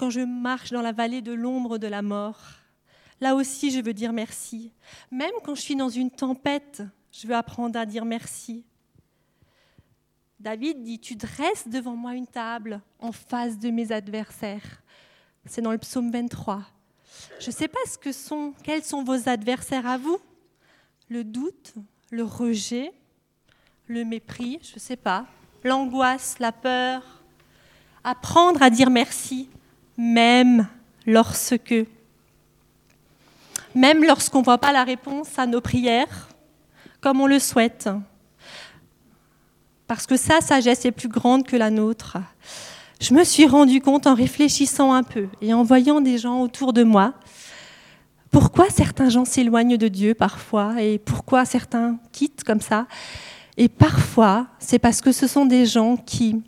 quand je marche dans la vallée de l'ombre de la mort. Là aussi, je veux dire merci. Même quand je suis dans une tempête, je veux apprendre à dire merci. David dit, tu dresses devant moi une table en face de mes adversaires. C'est dans le psaume 23. Je ne sais pas ce que sont, quels sont vos adversaires à vous? Le doute, le rejet, le mépris, je ne sais pas. L'angoisse, la peur. Apprendre à dire merci, même lorsque, même lorsqu'on ne voit pas la réponse à nos prières, comme on le souhaite. Parce que sa sagesse est plus grande que la nôtre. Je me suis rendu compte en réfléchissant un peu et en voyant des gens autour de moi, pourquoi certains gens s'éloignent de Dieu parfois et pourquoi certains quittent comme ça. Et parfois, c'est parce que ce sont des gens qui,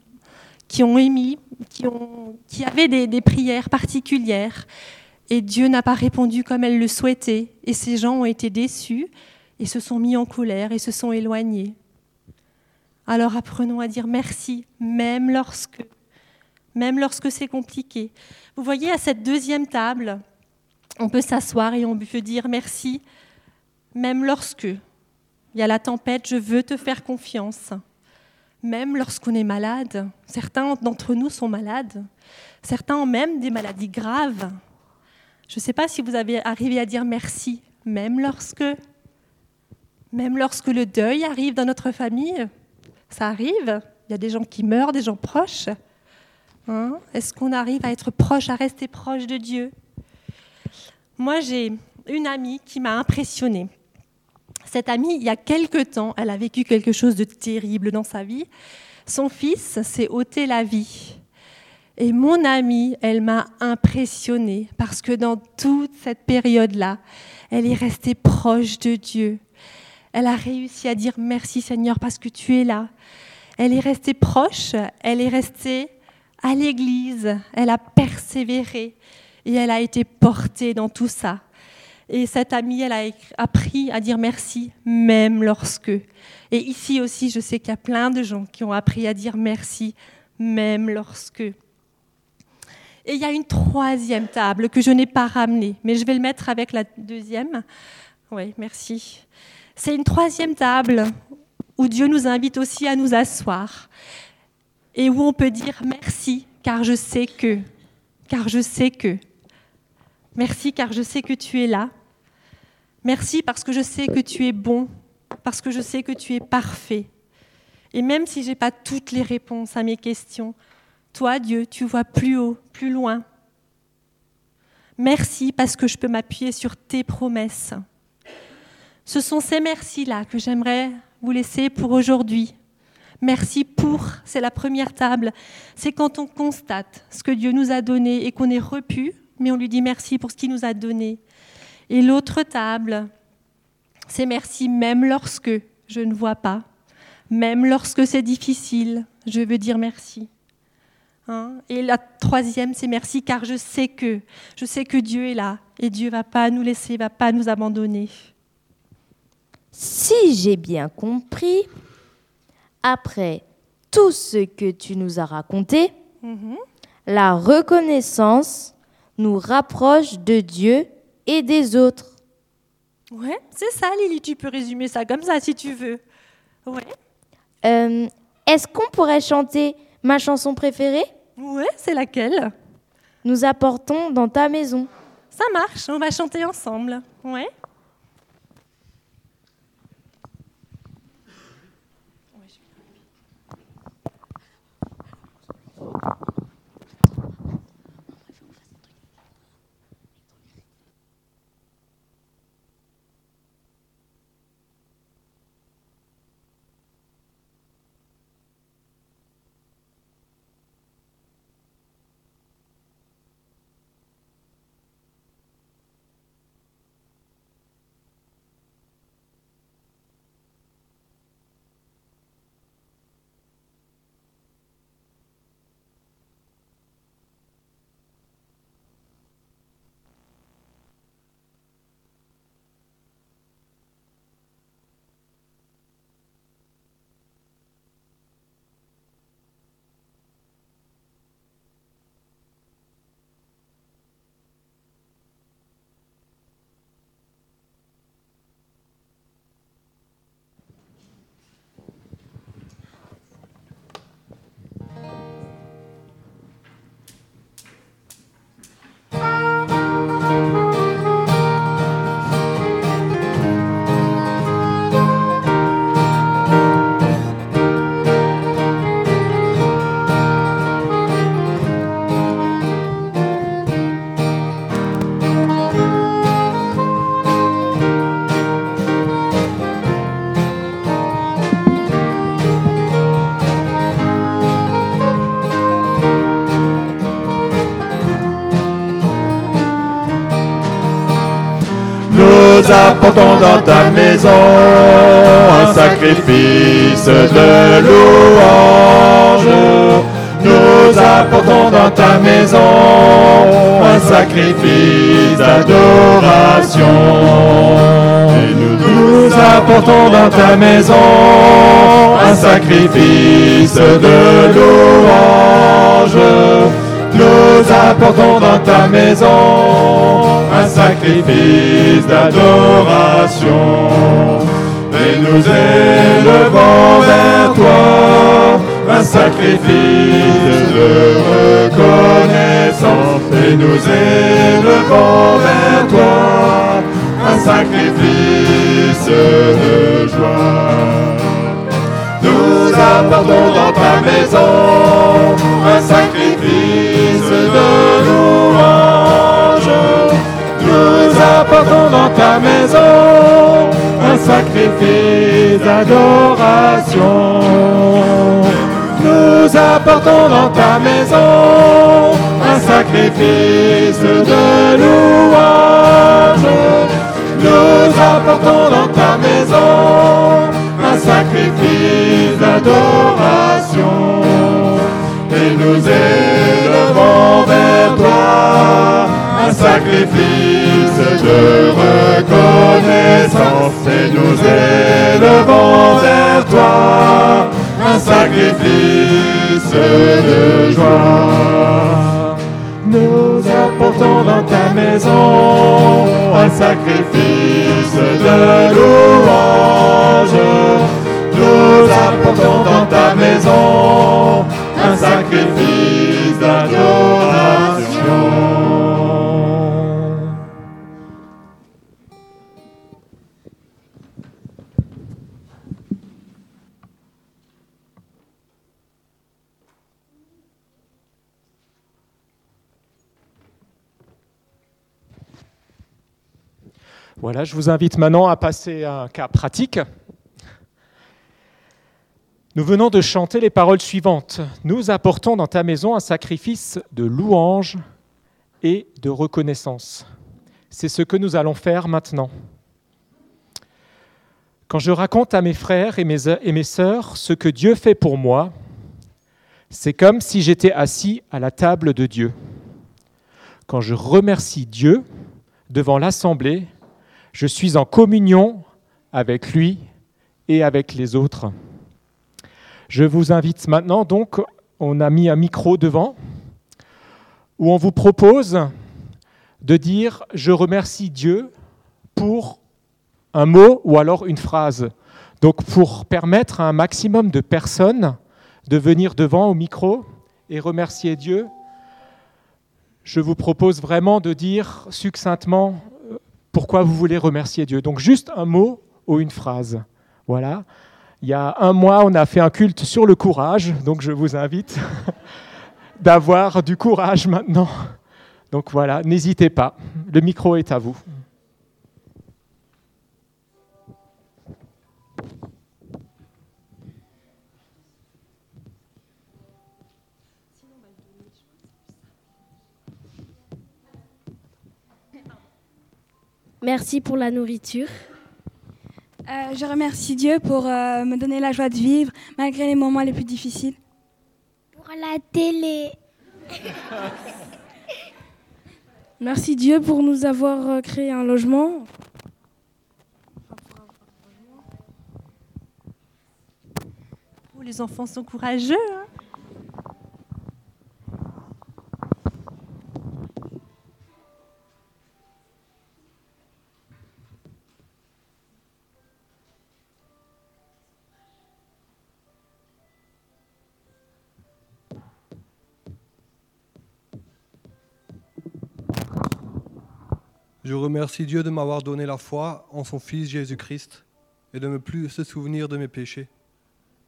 qui ont émis, qui, avaient des, des prières particulières et Dieu n'a pas répondu comme elle le souhaitait. Et ces gens ont été déçus et se sont mis en colère et se sont éloignés. Alors apprenons à dire merci, même lorsque, même lorsque c'est compliqué. Vous voyez, à cette deuxième table, on peut s'asseoir et on peut dire merci, même lorsque il y a la tempête, je veux te faire confiance. Même lorsqu'on est malade, certains d'entre nous sont malades, certains ont même des maladies graves. Je ne sais pas si vous avez arrivé à dire merci, même lorsque, même lorsque le deuil arrive dans notre famille. Ça arrive, il y a des gens qui meurent, des gens proches. Hein? Est-ce qu'on arrive à être proche, à rester proche de Dieu? Moi, j'ai une amie qui m'a impressionnée. Cette amie, il y a quelque temps, elle a vécu quelque chose de terrible dans sa vie. Son fils s'est ôté la vie. Et mon amie, elle m'a impressionnée parce que dans toute cette période-là, elle est restée proche de Dieu. Elle a réussi à dire merci Seigneur parce que tu es là. Elle est restée proche, elle est restée à l'église, elle a persévéré et elle a été portée dans tout ça. Et cette amie, elle a appris à dire merci, même lorsque. Et ici aussi, je sais qu'il y a plein de gens qui ont appris à dire merci, même lorsque. Et il y a une troisième table que je n'ai pas ramenée, mais je vais le mettre avec la deuxième. Oui, merci. C'est une troisième table où Dieu nous invite aussi à nous asseoir et où on peut dire merci, car je sais que, car je sais que. Merci car je sais que tu es là. Merci parce que je sais que tu es bon, parce que je sais que tu es parfait. Et même si je n'ai pas toutes les réponses à mes questions, toi, Dieu, tu vois plus haut, plus loin. Merci parce que je peux m'appuyer sur tes promesses. Ce sont ces merci-là que j'aimerais vous laisser pour aujourd'hui. Merci pour, c'est la première table. C'est quand on constate ce que Dieu nous a donné et qu'on est repu mais on lui dit merci pour ce qu'il nous a donné. Et l'autre table, c'est merci même lorsque je ne vois pas, même lorsque c'est difficile, je veux dire merci. Hein? et la troisième, c'est merci car je sais que, je sais que Dieu est là et Dieu va pas nous laisser, va pas nous abandonner. Si j'ai bien compris, après tout ce que tu nous as raconté, mm-hmm. la reconnaissance nous rapproche de Dieu et des autres. Ouais, c'est ça, Lily. Tu peux résumer ça comme ça si tu veux. Ouais. Euh, est-ce qu'on pourrait chanter ma chanson préférée? Ouais, c'est laquelle? Nous apportons dans ta maison. Ça marche, on va chanter ensemble. Ouais. Ta maison un sacrifice de louange. Nous apportons dans ta maison un sacrifice d'adoration. Et nous nous apportons dans ta maison un sacrifice de louange. Nous apportons dans ta maison un sacrifice d'adoration. Et nous élevons vers toi un sacrifice de reconnaissance. Et nous élevons vers toi un sacrifice de joie. Nous apportons dans ta maison apportons dans ta maison un sacrifice d'adoration. Nous apportons dans ta maison un sacrifice de louange. Nous apportons dans ta maison un sacrifice d'adoration. Et nous élevons vers toi un sacrifice de reconnaissance. Et nous élevons vers toi un sacrifice de joie. Nous apportons dans ta maison un sacrifice de louange. Nous apportons dans ta maison un sacrifice Je vous invite maintenant à passer à un cas pratique. Nous venons de chanter les paroles suivantes. Nous apportons dans ta maison un sacrifice de louange et de reconnaissance. C'est ce que nous allons faire maintenant. Quand je raconte à mes frères et mes, et mes sœurs ce que Dieu fait pour moi, c'est comme si j'étais assis à la table de Dieu. Quand je remercie Dieu devant l'assemblée, je suis en communion avec lui et avec les autres. Je vous invite maintenant, donc, on a mis un micro devant, où on vous propose de dire Je remercie Dieu pour un mot ou alors une phrase. Donc, pour permettre à un maximum de personnes de venir devant au micro et remercier Dieu, je vous propose vraiment de dire succinctement pourquoi vous voulez remercier Dieu. Donc juste un mot ou une phrase. Voilà. Il y a un mois, on a fait un culte sur le courage, donc je vous invite d'avoir du courage maintenant. Donc voilà, n'hésitez pas, le micro est à vous. Merci pour la nourriture. Euh, je remercie Dieu pour euh, me donner la joie de vivre malgré les moments les plus difficiles. Pour la télé. Merci Dieu pour nous avoir euh, créé un logement. Oh, les enfants sont courageux. hein. Je remercie Dieu de m'avoir donné la foi en son Fils Jésus-Christ et de ne plus se souvenir de mes péchés.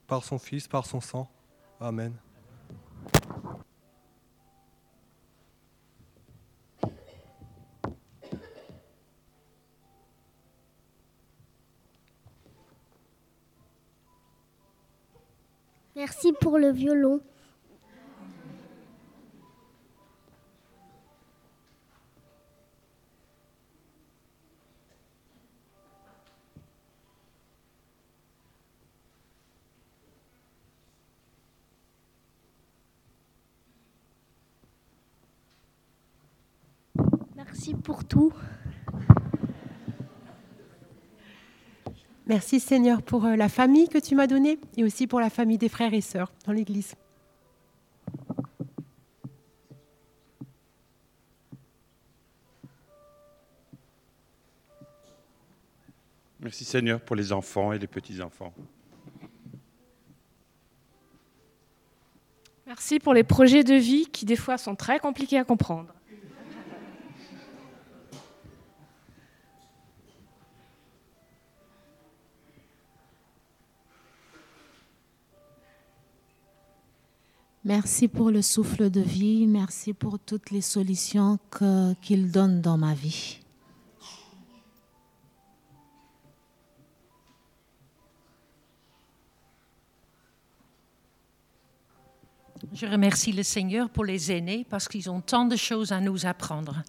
Par son Fils, par son sang. Amen. Merci pour le violon. Merci pour tout. Merci Seigneur pour euh, la famille que tu m'as donnée et aussi pour la famille des frères et sœurs dans l'Église. Merci Seigneur pour les enfants et les petits-enfants. Merci pour les projets de vie qui des fois sont très compliqués à comprendre. Merci pour le souffle de vie, merci pour toutes les solutions qu'il donne dans ma vie. Je remercie le Seigneur pour les aînés parce qu'ils ont tant de choses à nous apprendre.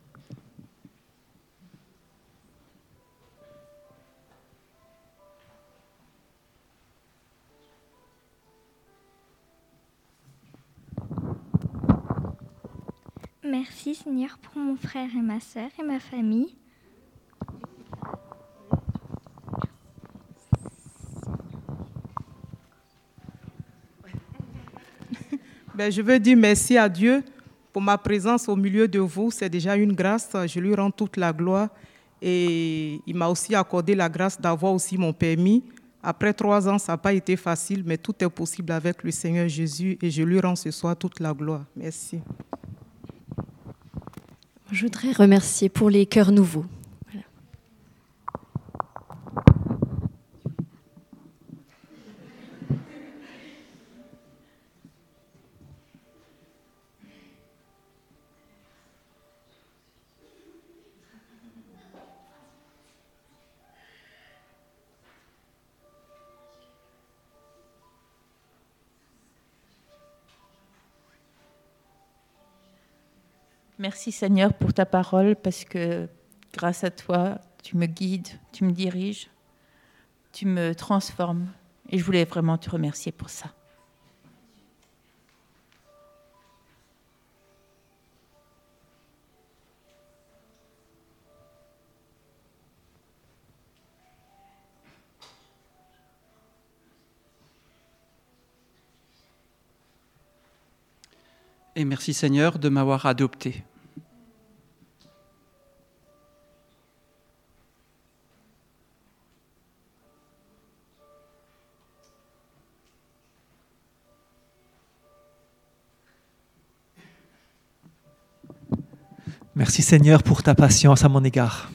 Merci Seigneur pour mon frère et ma sœur et ma famille. Ben, je veux dire merci à Dieu pour ma présence au milieu de vous. C'est déjà une grâce. Je lui rends toute la gloire. Et il m'a aussi accordé la grâce d'avoir aussi mon permis. Après trois ans, ça n'a pas été facile, mais tout est possible avec le Seigneur Jésus. Et je lui rends ce soir toute la gloire. Merci. Je voudrais remercier pour les cœurs nouveaux. Merci Seigneur pour ta parole parce que grâce à toi, tu me guides, tu me diriges, tu me transformes. Et je voulais vraiment te remercier pour ça. Et merci Seigneur de m'avoir adopté. Merci Seigneur pour ta patience à mon égard.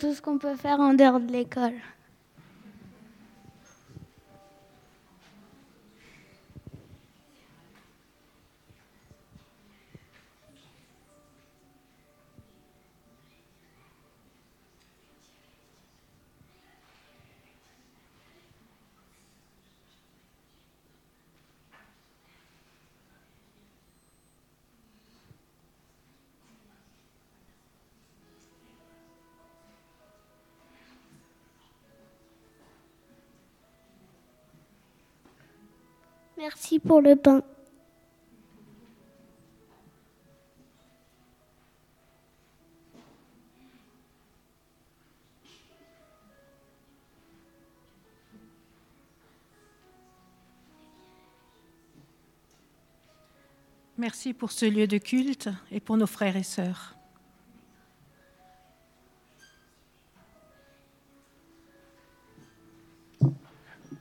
Tout ce qu'on peut faire en dehors de l'école. Merci pour le pain. Merci pour ce lieu de culte et pour nos frères et sœurs.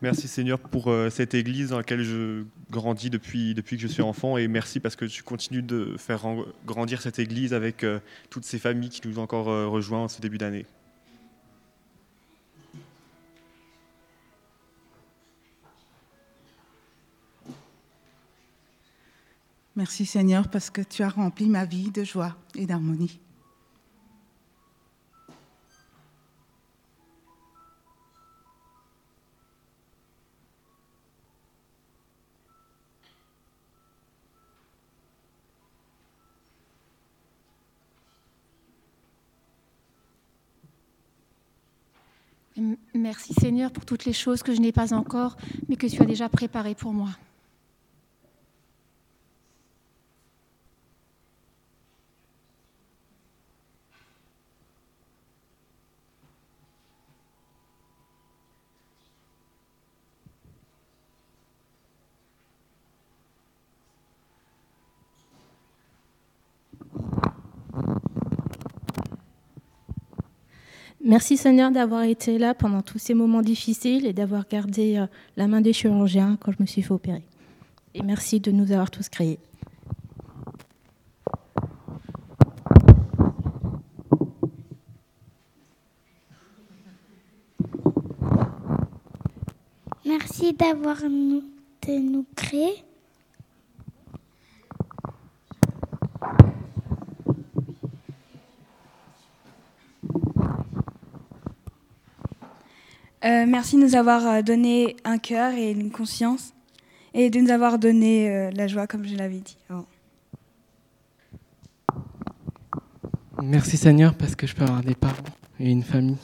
Merci Seigneur pour euh, cette église dans laquelle je grandis depuis, depuis que je suis enfant et merci parce que tu continues de faire grandir cette église avec euh, toutes ces familles qui nous ont encore euh, rejoints en ce début d'année. Merci Seigneur parce que tu as rempli ma vie de joie et d'harmonie. Merci Seigneur pour toutes les choses que je n'ai pas encore, mais que tu as déjà préparées pour moi. Merci Seigneur d'avoir été là pendant tous ces moments difficiles et d'avoir gardé euh, la main des chirurgiens quand je me suis fait opérer. Et merci de nous avoir tous créés. Merci d'avoir nous, de nous créer. Euh, merci de nous avoir euh, donné un cœur et une conscience et de nous avoir donné euh, la joie, comme je l'avais dit. Merci Seigneur parce que je peux avoir des parents et une famille.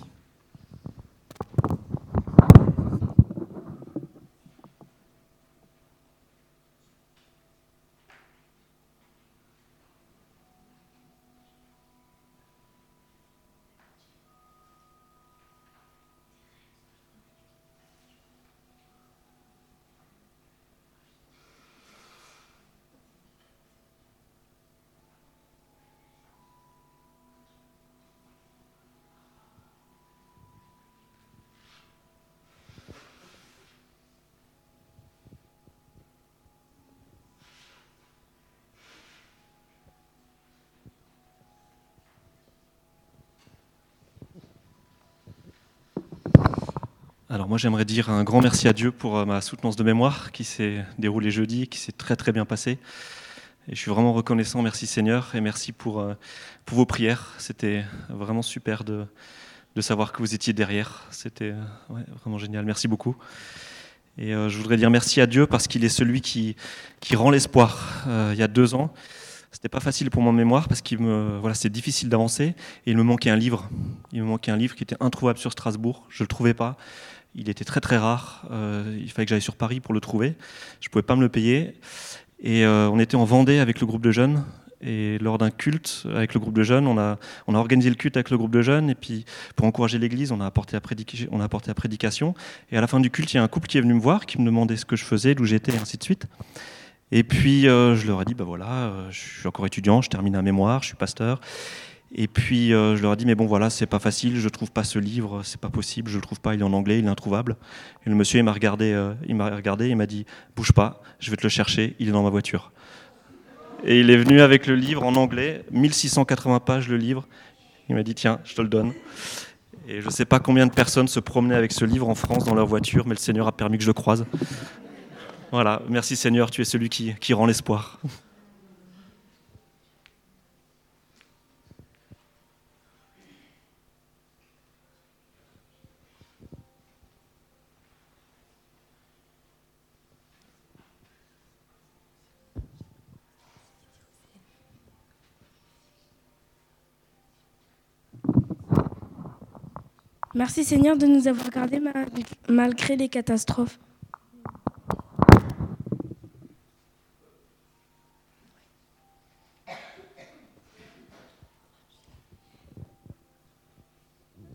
Alors moi j'aimerais dire un grand merci à Dieu pour euh, ma soutenance de mémoire qui s'est déroulée jeudi, qui s'est très très bien passée. Et je suis vraiment reconnaissant, merci Seigneur, et merci pour, euh, pour vos prières. C'était vraiment super de, de savoir que vous étiez derrière. C'était euh, vraiment génial, merci beaucoup. Et je voudrais dire merci à Dieu parce qu'il est celui qui, qui rend l'espoir. il y a deux ans, c'était pas facile pour mon mémoire parce qu'il me voilà c'était difficile d'avancer et il me manquait un livre il me manquait un livre qui était introuvable sur Strasbourg je le trouvais pas il était très très rare. Euh, il fallait que j'aille sur Paris pour le trouver. Je ne pouvais pas me le payer. Et euh, on était en Vendée avec le groupe de jeunes. Et lors d'un culte avec le groupe de jeunes, on a, organisé le culte avec le groupe de jeunes. Et puis, pour encourager l'église, on, a apporté la prédication. Et à la fin du culte, il y a un couple qui est venu me voir, qui me demandait ce que je faisais, d'où j'étais, et ainsi de suite. Et puis, euh, je leur ai dit, bah voilà, je suis encore étudiant, je termine un mémoire, je suis pasteur. Et puis euh, je leur ai dit mais bon voilà c'est pas facile, je trouve pas ce livre, c'est pas possible, je le trouve pas, il est en anglais, il est introuvable. Et le monsieur il m'a regardé, euh, il m'a regardé, il m'a dit bouge pas, je vais te le chercher, il est dans ma voiture. Et il est venu avec le livre en anglais, 1680 pages le livre. Il m'a dit tiens je te le donne. Et je sais pas combien de personnes se promenaient avec ce livre en France dans leur voiture, mais le Seigneur a permis que je le croise. Voilà, merci Seigneur, tu es celui qui, qui rend l'espoir. Merci Seigneur de nous avoir gardés malgré les catastrophes.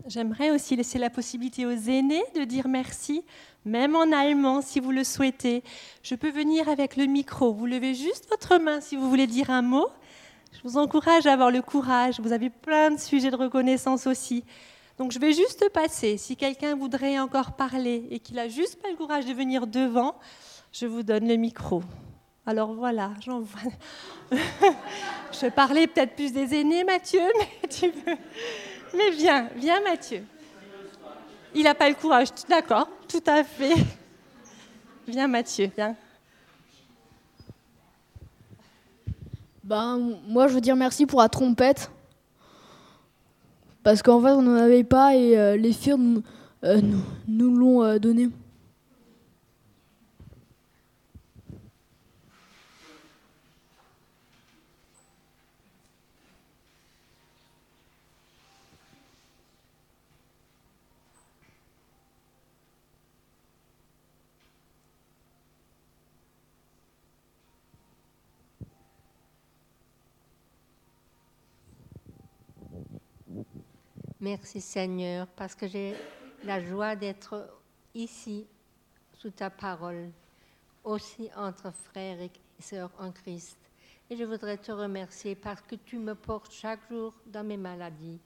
J'aimerais aussi laisser la possibilité aux aînés de dire merci, même en allemand si vous le souhaitez. Je peux venir avec le micro. Vous levez juste votre main si vous voulez dire un mot. Je vous encourage à avoir le courage. Vous avez plein de sujets de reconnaissance aussi. Donc je vais juste passer. Si quelqu'un voudrait encore parler et qu'il n'a juste pas le courage de venir devant, je vous donne le micro. Alors voilà, j'en je parlais peut-être plus des aînés, Mathieu, mais tu veux. Mais viens, viens, Mathieu. Il n'a pas le courage, d'accord, tout à fait. Viens, Mathieu, viens. Ben, moi, je veux dire merci pour la trompette. Parce qu'en fait, on n'en avait pas et euh, les filles euh, nous, nous l'ont euh, donné. Merci Seigneur, parce que j'ai la joie d'être ici sous ta parole, aussi entre frères et sœurs en Christ. Et je voudrais te remercier parce que tu me portes chaque jour dans mes maladies.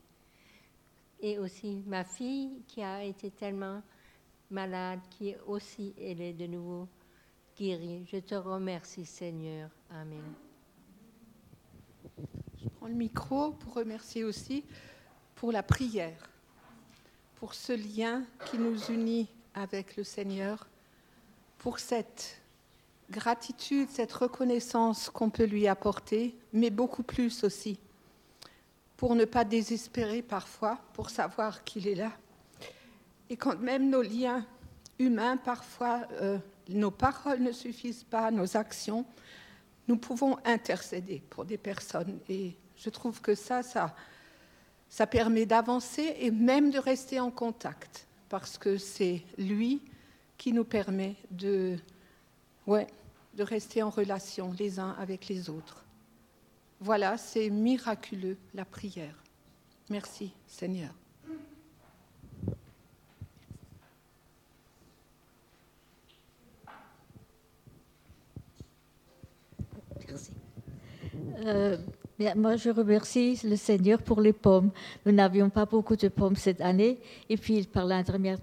Et aussi ma fille qui a été tellement malade, qui aussi, elle est de nouveau guérie. Je te remercie Seigneur. Amen. Je prends le micro pour remercier aussi pour la prière, pour ce lien qui nous unit avec le Seigneur, pour cette gratitude, cette reconnaissance qu'on peut lui apporter, mais beaucoup plus aussi, pour ne pas désespérer parfois, pour savoir qu'il est là. Et quand même nos liens humains, parfois, euh, nos paroles ne suffisent pas, nos actions, nous pouvons intercéder pour des personnes. Et je trouve que ça, ça, ça permet d'avancer et même de rester en contact, parce que c'est lui qui nous permet de, de rester en relation les uns avec les autres. Voilà, c'est miraculeux la prière. Merci Seigneur. Merci. Moi, je remercie le Seigneur pour les pommes. Nous n'avions pas beaucoup de pommes cette année. Et puis, par l'intermédiaire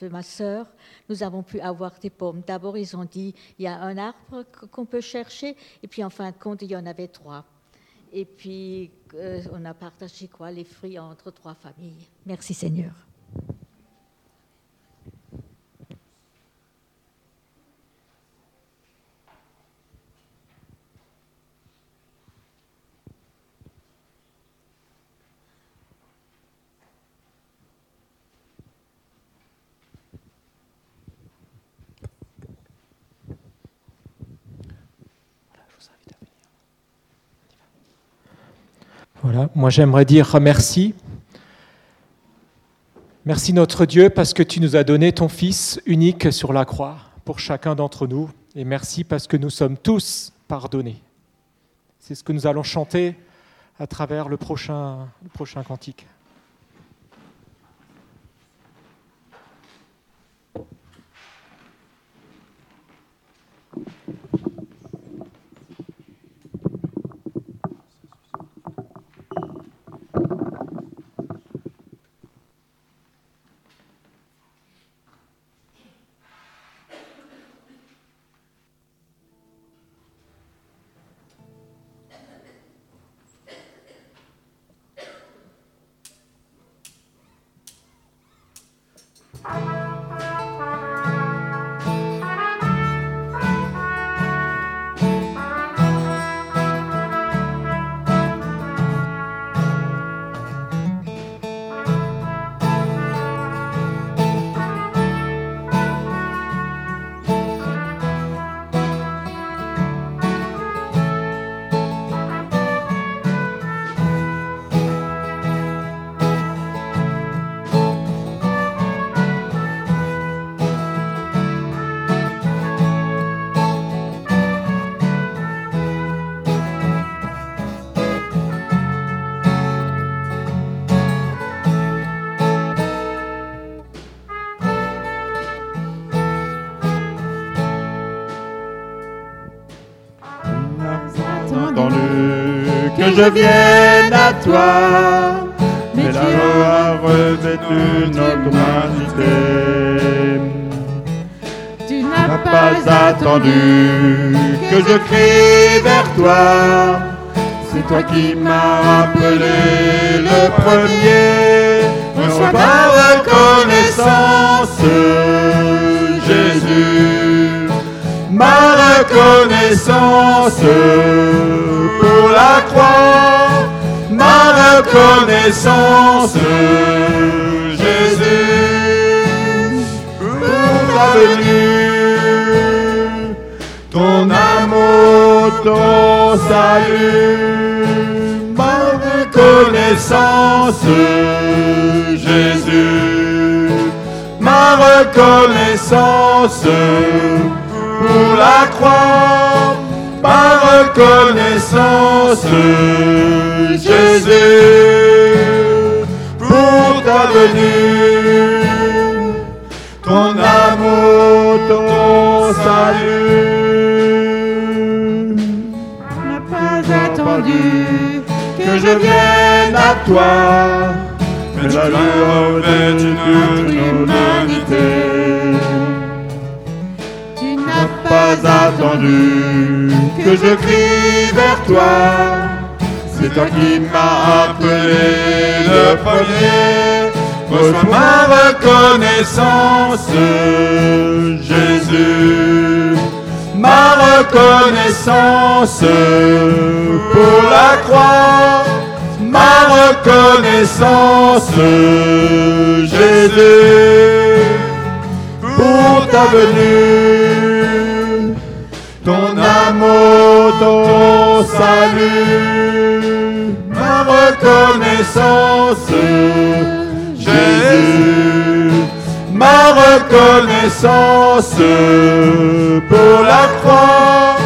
de ma sœur, nous avons pu avoir des pommes. D'abord, ils ont dit, il y a un arbre qu'on peut chercher. Et puis, en fin de compte, il y en avait trois. Et puis, euh, on a partagé quoi Les fruits entre trois familles. Merci Seigneur. Moi j'aimerais dire merci. Merci notre Dieu parce que tu nous as donné ton Fils unique sur la croix pour chacun d'entre nous. Et merci parce que nous sommes tous pardonnés. C'est ce que nous allons chanter à travers le prochain, le prochain cantique. que je vienne à toi, mais la loi revêtu notre humanité. Tu n'as pas attendu que je crie vers toi, c'est toi qui m'as appelé le premier. Reçois ma reconnaissance, Jésus, ma reconnaissance pour la croix, ma reconnaissance, Jésus, pour ta venue, ton amour, ton salut, ma reconnaissance, Jésus, ma reconnaissance pour la croix, ma reconnaissance, Jésus, pour ta venue, ton amour, ton salut. n'a pas attendu que je vienne à toi, mais tu revêt notre humanité. Pas attendu que je crie vers toi. C'est toi qui m'as appelé le premier. Reçois ma reconnaissance, Jésus. Ma reconnaissance pour la croix. Ma reconnaissance, Jésus pour ta venue, ton amour, ton salut, ma reconnaissance, Jésus, ma reconnaissance pour la croix,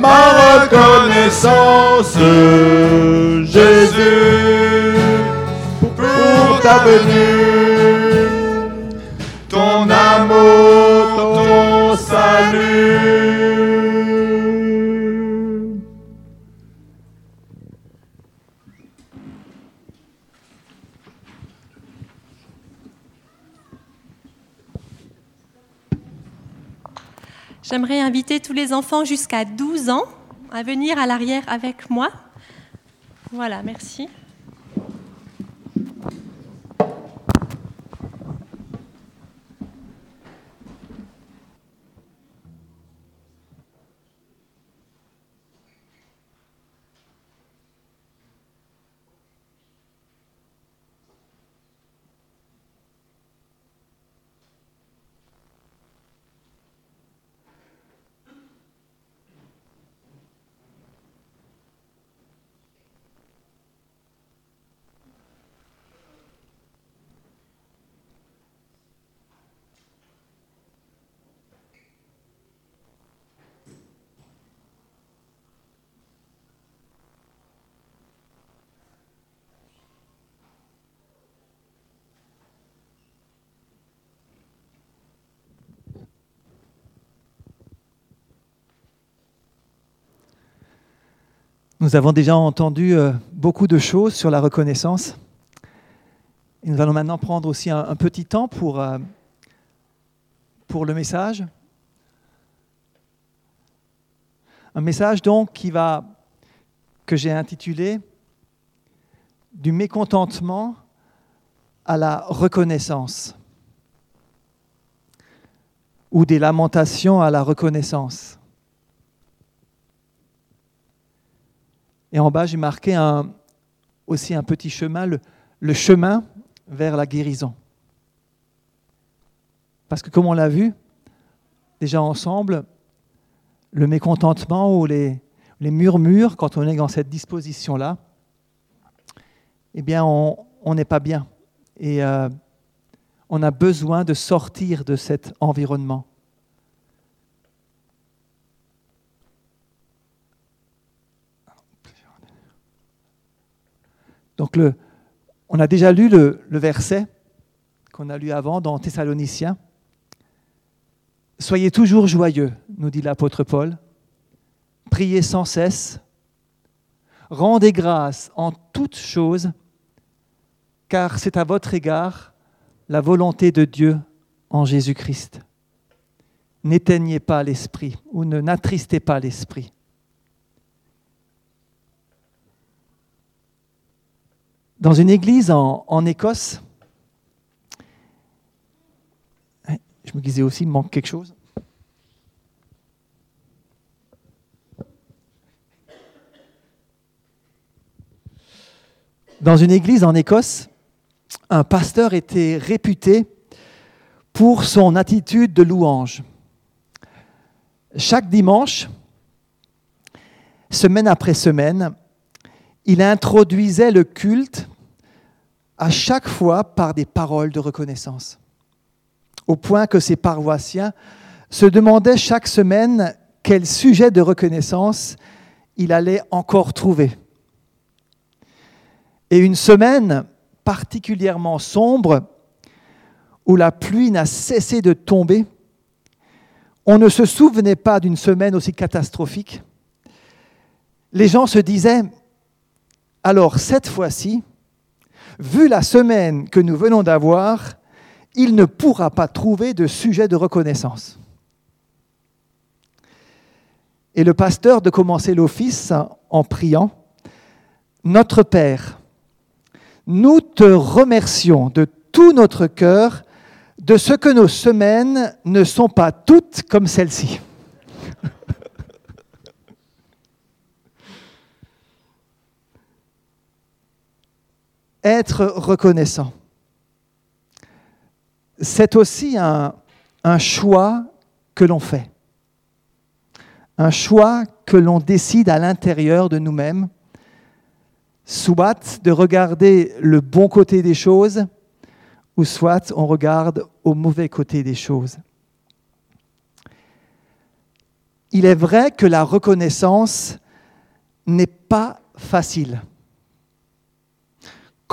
ma reconnaissance, Jésus, pour ta venue. Ton amour, ton salut. J'aimerais inviter tous les enfants jusqu'à 12 ans à venir à l'arrière avec moi. Voilà, merci. Nous avons déjà entendu euh, beaucoup de choses sur la reconnaissance. Et nous allons maintenant prendre aussi un, petit temps pour, euh, pour le message. Un message donc qui va, que j'ai intitulé Du mécontentement à la reconnaissance ou des lamentations à la reconnaissance. Et en bas, j'ai marqué aussi un petit chemin, le, chemin vers la guérison. Parce que comme on l'a vu déjà ensemble, le mécontentement ou les, les murmures, quand on est dans cette disposition-là, eh bien, on n'est pas bien. Et euh, on a besoin de sortir de cet environnement. Donc, on a déjà lu le, le verset qu'on a lu avant dans Thessaloniciens. Soyez toujours joyeux, nous dit l'apôtre Paul. Priez sans cesse. Rendez grâce en toutes choses, car c'est à votre égard la volonté de Dieu en Jésus-Christ. N'éteignez pas l'esprit ou ne n'attristez pas l'esprit. dans une église en, Écosse. Je me disais aussi, il manque quelque chose. Dans une église en Écosse, un pasteur était réputé pour son attitude de louange. Chaque dimanche, semaine après semaine, il introduisait le culte à chaque fois par des paroles de reconnaissance, au point que ses paroissiens se demandaient chaque semaine quel sujet de reconnaissance il allait encore trouver. Et une semaine particulièrement sombre, où la pluie n'a cessé de tomber, on ne se souvenait pas d'une semaine aussi catastrophique. Les gens se disaient, alors cette fois-ci, vu la semaine que nous venons d'avoir, il ne pourra pas trouver de sujet de reconnaissance. Et le pasteur de commencer l'office en priant, Notre Père, nous te remercions de tout notre cœur de ce que nos semaines ne sont pas toutes comme celle-ci. Être reconnaissant, c'est aussi un, choix que l'on fait, un choix que l'on décide à l'intérieur de nous-mêmes soit de regarder le bon côté des choses, ou soit on regarde au mauvais côté des choses. Il est vrai que la reconnaissance n'est pas facile,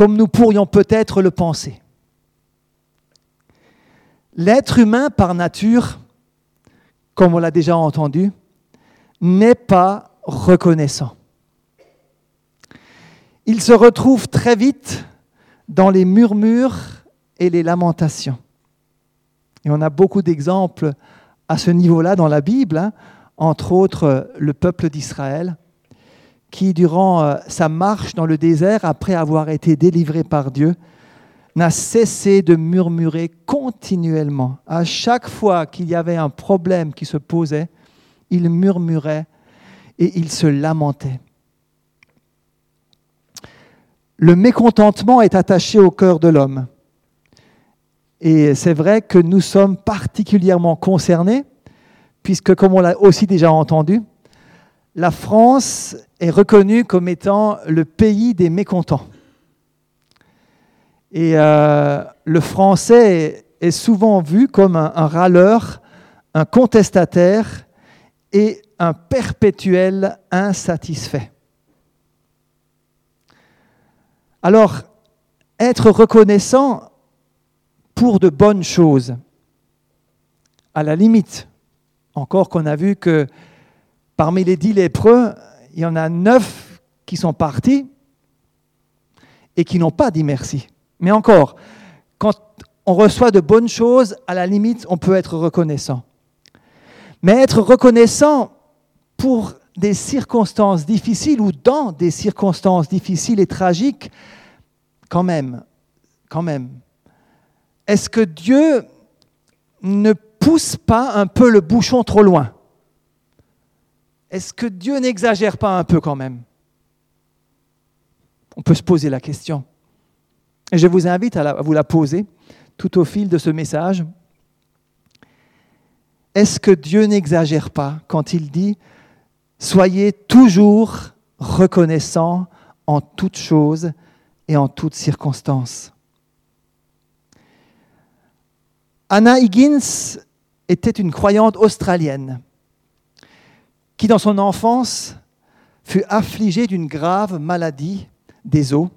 comme nous pourrions peut-être le penser. L'être humain par nature, comme on l'a déjà entendu, n'est pas reconnaissant il se retrouve très vite dans les murmures et les lamentations. Et on a beaucoup d'exemples à ce niveau-là dans la Bible, hein. entre autres le peuple d'Israël, qui, durant euh, sa marche dans le désert, après avoir été délivré par Dieu, n'a cessé de murmurer continuellement. À chaque fois qu'il y avait un problème qui se posait, il murmurait et il se lamentait. Le mécontentement est attaché au cœur de l'homme. Et c'est vrai que nous sommes particulièrement concernés, puisque, comme on l'a aussi déjà entendu, la France est reconnue comme étant le pays des mécontents. Et euh, le français est souvent vu comme un, un râleur, un contestataire et un perpétuel insatisfait. Alors, être reconnaissant pour de bonnes choses, à la limite, encore qu'on a vu que parmi les dix lépreux, il y en a neuf qui sont partis et qui n'ont pas dit merci. Mais encore, quand on reçoit de bonnes choses, à la limite, on peut être reconnaissant. Mais être reconnaissant pour des circonstances difficiles ou dans des circonstances difficiles et tragiques, quand même, quand même, est-ce que Dieu ne pousse pas un peu le bouchon trop loin? Est-ce que Dieu n'exagère pas un peu quand même? On peut se poser la question. Et je vous invite à, vous la poser tout au fil de ce message. Est-ce que Dieu n'exagère pas quand il dit Soyez toujours reconnaissants en toutes choses et en toutes circonstances? Anna Higgins était une croyante australienne qui, dans son enfance, fut affligée d'une grave maladie des os.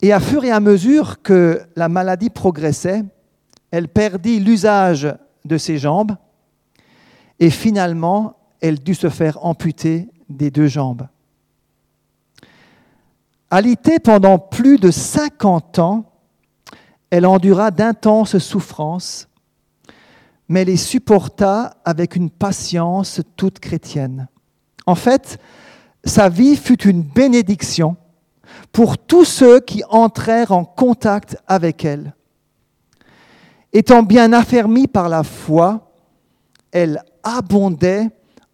Et à fur et à mesure que la maladie progressait, elle perdit l'usage de ses jambes et finalement, elle dut se faire amputer des deux jambes. Alitée pendant plus de 50 ans, elle endura d'intenses souffrances, mais les supporta avec une patience toute chrétienne. En fait, sa vie fut une bénédiction pour tous ceux qui entrèrent en contact avec elle. Étant bien affermie par la foi, elle abondait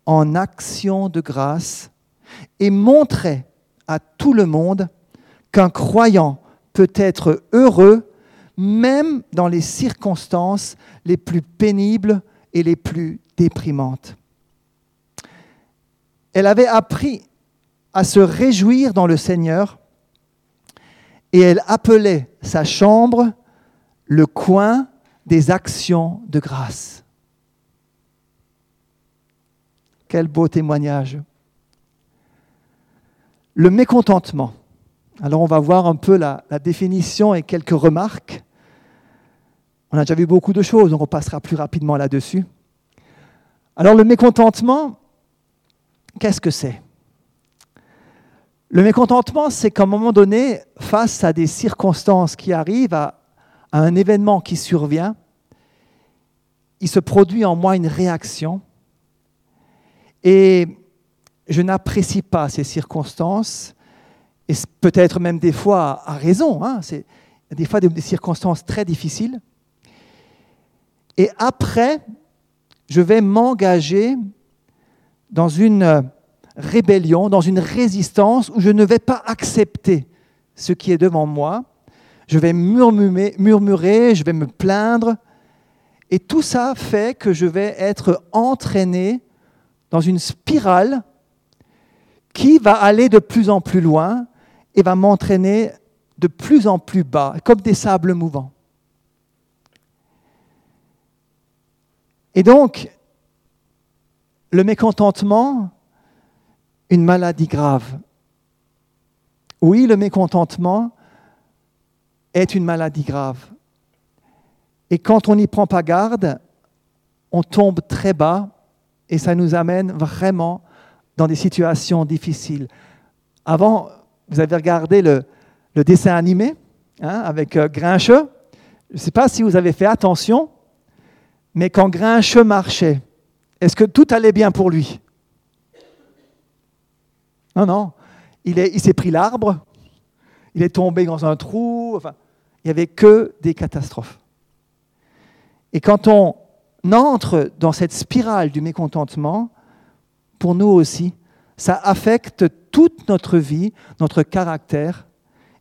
en actions de grâce et montrait à tout le monde qu'un croyant peut être heureux même dans les circonstances les plus pénibles et les plus déprimantes. Elle avait appris à se réjouir dans le Seigneur et elle appelait sa chambre le coin des actions de grâce. Quel beau témoignage. Le mécontentement. Alors on va voir un peu la, définition et quelques remarques. On a déjà vu beaucoup de choses, donc on passera plus rapidement là-dessus. Alors le mécontentement, qu'est-ce que c'est? Le mécontentement, c'est qu'à un moment donné, face à des circonstances qui arrivent, à, un événement qui survient, il se produit en moi une réaction et je n'apprécie pas ces circonstances et peut-être même des fois à raison, hein, c'est des fois des circonstances très difficiles. Et après, je vais m'engager dans une rébellion, dans une résistance où je ne vais pas accepter ce qui est devant moi. Je vais murmurer, murmurer, je vais me plaindre. Et tout ça fait que je vais être entraîné dans une spirale qui va aller de plus en plus loin et va m'entraîner de plus en plus bas, comme des sables mouvants. Et donc, le mécontentement, une maladie grave. Oui, le mécontentement est une maladie grave. Et quand on n'y prend pas garde, on tombe très bas et ça nous amène vraiment dans des situations difficiles. Avant, vous avez regardé le, dessin animé hein, avec euh, Grincheux. Je ne sais pas si vous avez fait attention, mais quand Grincheux marchait, est-ce que tout allait bien pour lui? Non, non. Il, il s'est pris l'arbre, il est tombé dans un trou, enfin, il n'y avait que des catastrophes. Et quand on entre dans cette spirale du mécontentement, pour nous aussi, ça affecte toute notre vie, notre caractère,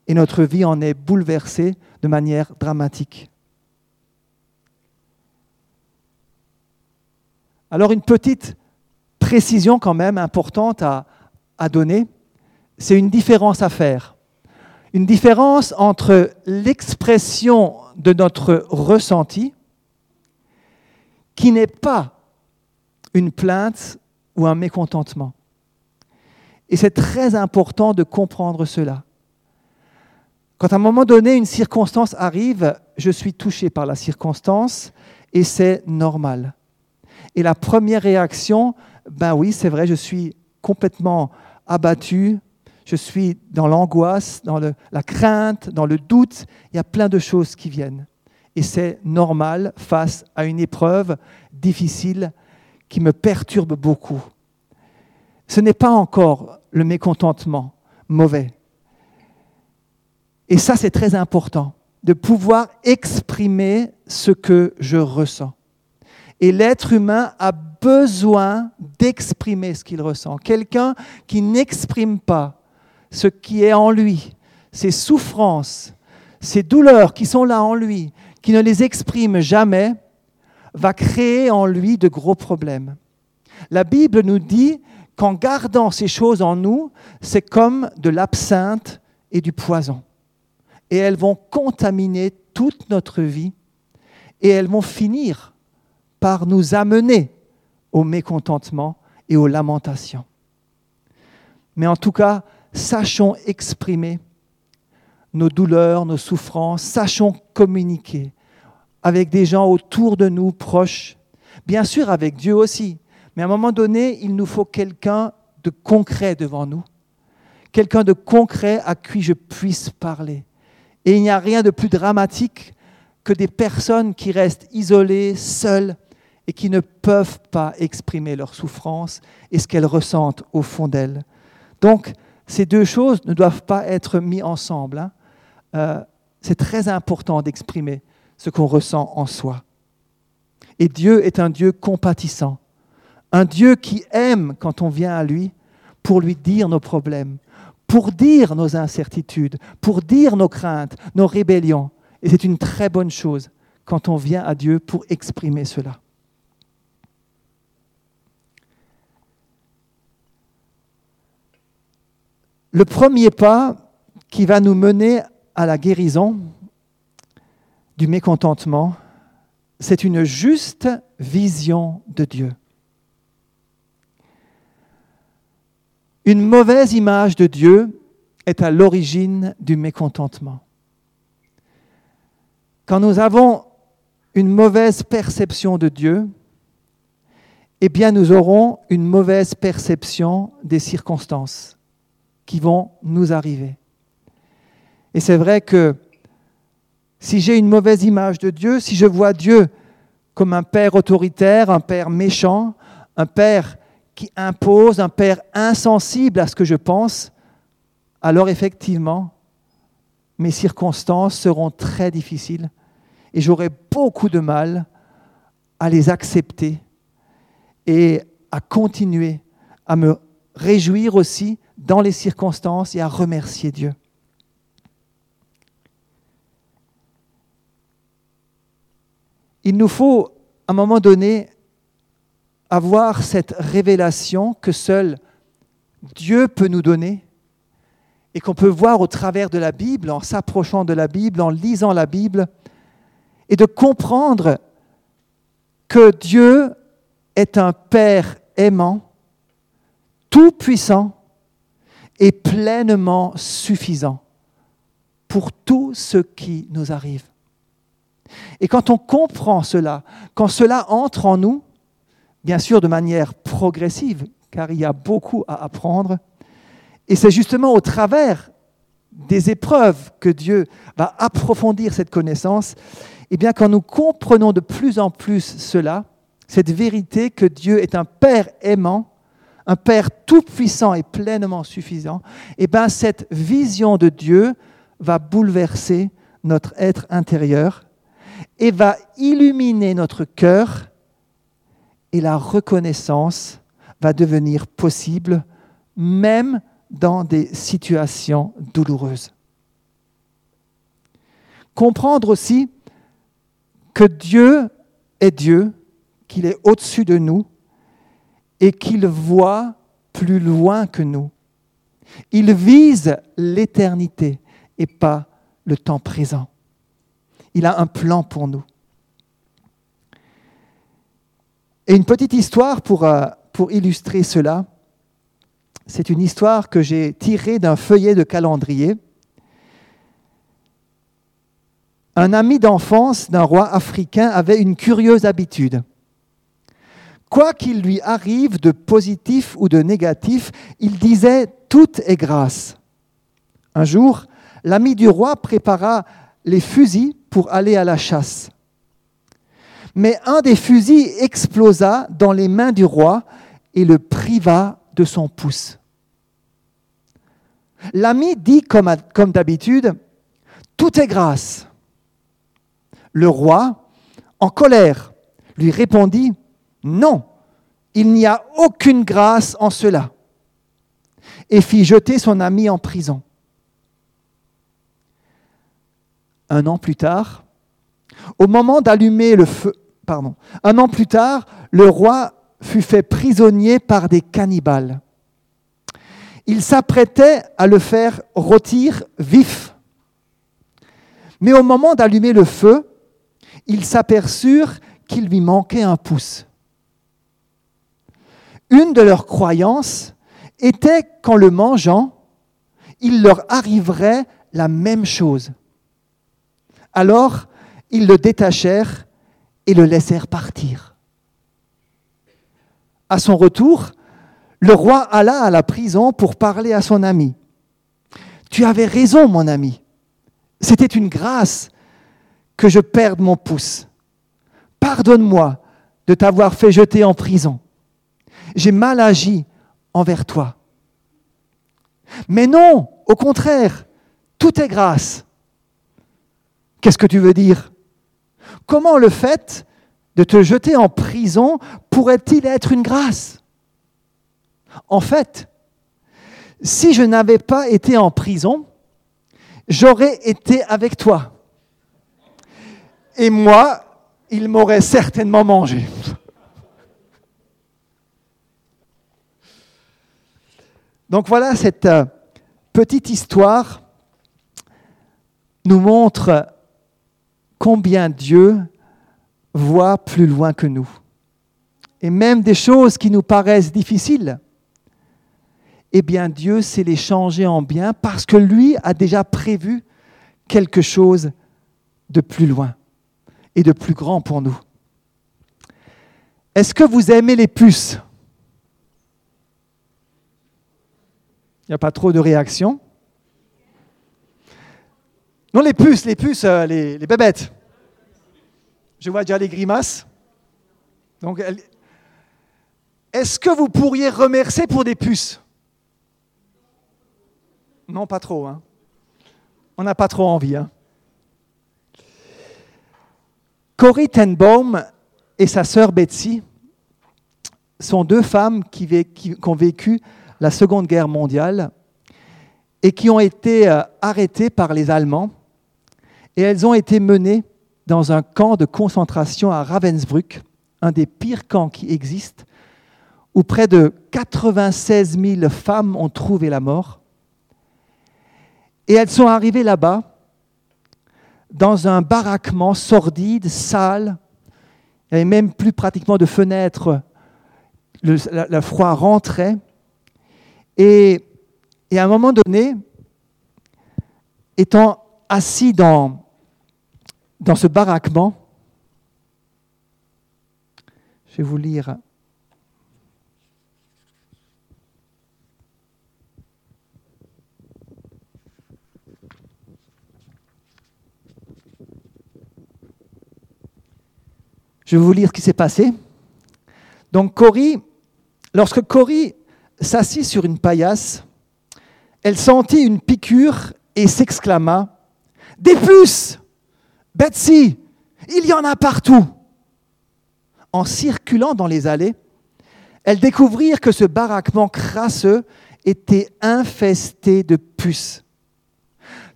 et notre vie en est bouleversée de manière dramatique. Alors une petite précision quand même importante à, donner, c'est une différence à faire. Une différence entre l'expression de notre ressenti, qui n'est pas une plainte ou un mécontentement. Et c'est très important de comprendre cela. Quand à un moment donné, une circonstance arrive, je suis touché par la circonstance et c'est normal. Et la première réaction, ben oui, c'est vrai, je suis complètement abattu, je suis dans l'angoisse, dans la crainte, dans le doute, il y a plein de choses qui viennent et c'est normal face à une épreuve difficile qui me perturbe beaucoup. Ce n'est pas encore le mécontentement mauvais. Et ça, c'est très important, de pouvoir exprimer ce que je ressens. Et l'être humain a besoin d'exprimer ce qu'il ressent. Quelqu'un qui n'exprime pas ce qui est en lui, ses souffrances, ses douleurs qui sont là en lui, qui ne les exprime jamais, va créer en lui de gros problèmes. La Bible nous dit qu'en gardant ces choses en nous, c'est comme de l'absinthe et du poison. Et elles vont contaminer toute notre vie et elles vont finir par nous amener au mécontentement et aux lamentations. Mais en tout cas, sachons exprimer nos douleurs, nos souffrances, sachons communiquer avec des gens autour de nous, proches, bien sûr avec Dieu aussi, mais à un moment donné, il nous faut quelqu'un de concret devant nous, quelqu'un de concret à qui je puisse parler. Et il n'y a rien de plus dramatique que des personnes qui restent isolées, seules, et qui ne peuvent pas exprimer leur souffrance et ce qu'elles ressentent au fond d'elles. Donc, ces deux choses ne doivent pas être mises ensemble. Hein. Euh, c'est très important d'exprimer ce qu'on ressent en soi. Et Dieu est un Dieu compatissant, un Dieu qui aime quand on vient à lui pour lui dire nos problèmes, pour dire nos incertitudes, pour dire nos craintes, nos rébellions. Et c'est une très bonne chose quand on vient à Dieu pour exprimer cela. Le premier pas qui va nous mener à la guérison du mécontentement, c'est une juste vision de Dieu. Une mauvaise image de Dieu est à l'origine du mécontentement. Quand nous avons une mauvaise perception de Dieu, eh bien nous aurons une mauvaise perception des circonstances qui vont nous arriver. Et c'est vrai que si j'ai une mauvaise image de Dieu, si je vois Dieu comme un père autoritaire, un père méchant, un père qui impose, un père insensible à ce que je pense, alors effectivement, mes circonstances seront très difficiles et j'aurai beaucoup de mal à les accepter et à continuer à me réjouir aussi dans les circonstances et à remercier Dieu. Il nous faut, à un moment donné, avoir cette révélation que seul Dieu peut nous donner et qu'on peut voir au travers de la Bible, en s'approchant de la Bible, en lisant la Bible, et de comprendre que Dieu est un Père aimant, tout-puissant et pleinement suffisant pour tout ce qui nous arrive. Et quand on comprend cela, quand cela entre en nous, bien sûr de manière progressive, car il y a beaucoup à apprendre, et c'est justement au travers des épreuves que Dieu va approfondir cette connaissance, et eh bien quand nous comprenons de plus en plus cela, cette vérité que Dieu est un Père aimant, un Père tout-puissant et pleinement suffisant, eh bien cette vision de Dieu va bouleverser notre être intérieur et va illuminer notre cœur et la reconnaissance va devenir possible même dans des situations douloureuses. Comprendre aussi que Dieu est Dieu, qu'il est au-dessus de nous et qu'il voit plus loin que nous. Il vise l'éternité et pas le temps présent. Il a un plan pour nous. Et une petite histoire pour, euh, pour illustrer cela. C'est une histoire que j'ai tirée d'un feuillet de calendrier. Un ami d'enfance d'un roi africain avait une curieuse habitude. Quoi qu'il lui arrive de positif ou de négatif, il disait ⁇ Tout est grâce ⁇ Un jour, l'ami du roi prépara les fusils pour aller à la chasse. Mais un des fusils explosa dans les mains du roi et le priva de son pouce. L'ami dit comme, d'habitude, Tout est grâce. Le roi, en colère, lui répondit, Non, il n'y a aucune grâce en cela, et fit jeter son ami en prison. un an plus tard, au moment d'allumer le feu, pardon, un an plus tard, le roi fut fait prisonnier par des cannibales. Il s'apprêtait à le faire rôtir vif. Mais au moment d'allumer le feu, ils s'aperçurent qu'il lui manquait un pouce. Une de leurs croyances était qu'en le mangeant, il leur arriverait la même chose. Alors ils le détachèrent et le laissèrent partir. À son retour, le roi alla à la prison pour parler à son ami. Tu avais raison, mon ami. C'était une grâce que je perde mon pouce. Pardonne-moi de t'avoir fait jeter en prison. J'ai mal agi envers toi. Mais non, au contraire, tout est grâce. Qu'est-ce que tu veux dire? Comment le fait de te jeter en prison pourrait-il être une grâce? En fait, si je n'avais pas été en prison, j'aurais été avec toi. Et moi, il m'aurait certainement mangé. Donc voilà, cette euh, petite histoire nous montre combien Dieu voit plus loin que nous. Et même des choses qui nous paraissent difficiles, eh bien Dieu sait les changer en bien parce que lui a déjà prévu quelque chose de plus loin et de plus grand pour nous. Est-ce que vous aimez les puces? Il n'y a pas trop de réactions. Non, les puces, les puces, euh, les, bébêtes. Je vois déjà les grimaces. Donc, est-ce que vous pourriez remercier pour des puces? Non, pas trop. Hein. On n'a pas trop envie. Hein. Tenbaum et sa sœur Betsy sont deux femmes qui, ont vécu la Seconde Guerre mondiale et qui ont été euh, arrêtées par les Allemands. Et elles ont été menées dans un camp de concentration à Ravensbrück, un des pires camps qui existent, où près de 96 000 femmes ont trouvé la mort. Et elles sont arrivées là-bas dans un baraquement sordide, sale. Il n'y avait même plus pratiquement de fenêtres. Le, froid rentrait. Et, à un moment donné, étant assis dans, dans ce baraquement, je vais vous lire Je vais vous lire ce qui s'est passé. Donc Cory, lorsque Cory s'assit sur une paillasse, elle sentit une piqûre et s'exclama Des puces Betsy, il y en a partout En circulant dans les allées, elles découvrirent que ce baraquement crasseux était infesté de puces.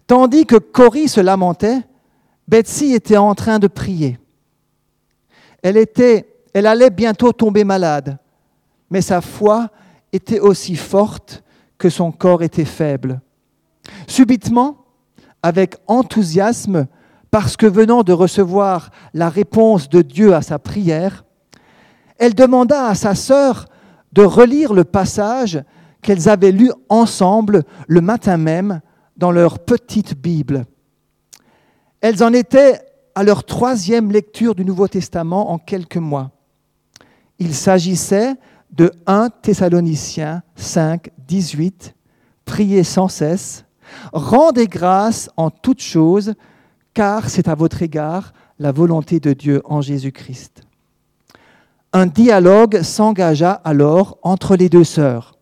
Tandis que Cory se lamentait, Betsy était en train de prier. Elle, était, elle allait bientôt tomber malade, mais sa foi était aussi forte que son corps était faible. Subitement, avec enthousiasme, parce que venant de recevoir la réponse de Dieu à sa prière, elle demanda à sa sœur de relire le passage qu'elles avaient lu ensemble le matin même dans leur petite Bible. Elles en étaient à leur troisième lecture du Nouveau Testament en quelques mois. Il s'agissait de 1 Thessaloniciens 5, 18, Priez sans cesse, rendez grâce en toutes choses, car c'est à votre égard la volonté de Dieu en Jésus-Christ. Un dialogue s'engagea alors entre les deux sœurs.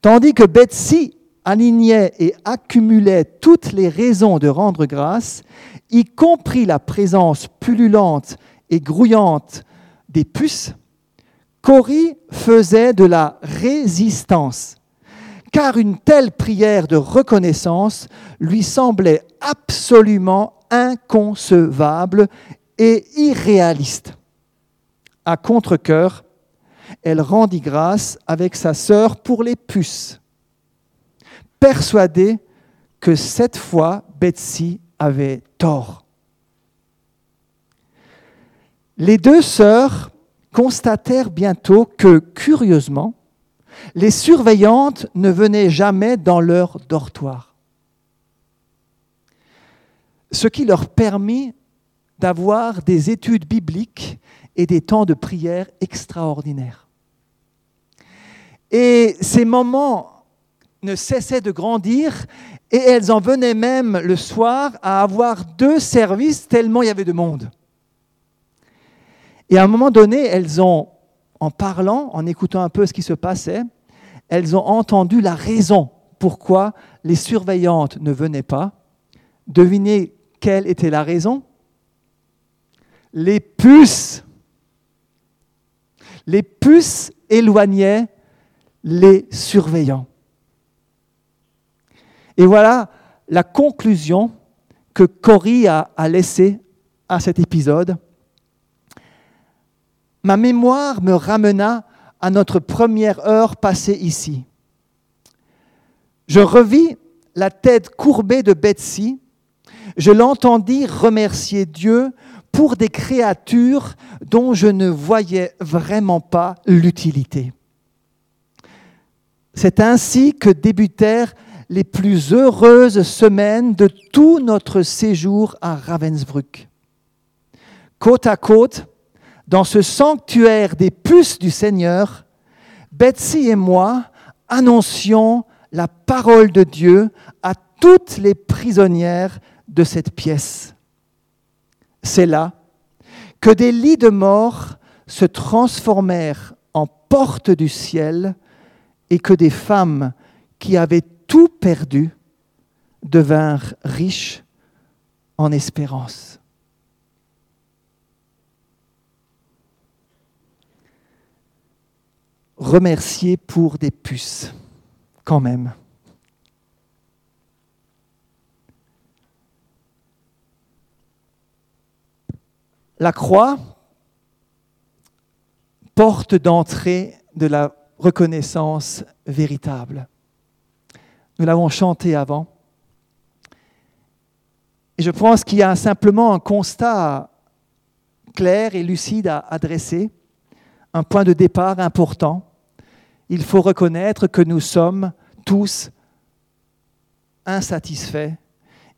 Tandis que Betsy alignait et accumulait toutes les raisons de rendre grâce, y compris la présence pullulante et grouillante des puces, Cory faisait de la résistance, car une telle prière de reconnaissance lui semblait absolument inconcevable et irréaliste. À contre-coeur, elle rendit grâce avec sa sœur pour les puces persuadée que cette fois, Betsy avait tort. Les deux sœurs constatèrent bientôt que, curieusement, les surveillantes ne venaient jamais dans leur dortoir, ce qui leur permit d'avoir des études bibliques et des temps de prière extraordinaires. Et ces moments ne cessaient de grandir et elles en venaient même le soir à avoir deux services tellement il y avait de monde. Et à un moment donné, elles ont, en parlant, en écoutant un peu ce qui se passait, elles ont entendu la raison pourquoi les surveillantes ne venaient pas. Devinez quelle était la raison? Les puces. Les puces éloignaient les surveillants. Et voilà la conclusion que Cory a, a laissée à cet épisode. Ma mémoire me ramena à notre première heure passée ici. Je revis la tête courbée de Betsy. Je l'entendis remercier Dieu pour des créatures dont je ne voyais vraiment pas l'utilité. C'est ainsi que débutèrent les plus heureuses semaines de tout notre séjour à Ravensbrück. Côte à côte, dans ce sanctuaire des puces du Seigneur, Betsy et moi annoncions la parole de Dieu à toutes les prisonnières de cette pièce. C'est là que des lits de mort se transformèrent en portes du ciel et que des femmes qui avaient tout perdu devinrent riches en espérance. Remercier pour des puces, quand même. La croix, porte d'entrée de la reconnaissance véritable. Nous l'avons chanté avant. Et je pense qu'il y a simplement un constat clair et lucide à adresser, un point de départ important. Il faut reconnaître que nous sommes tous insatisfaits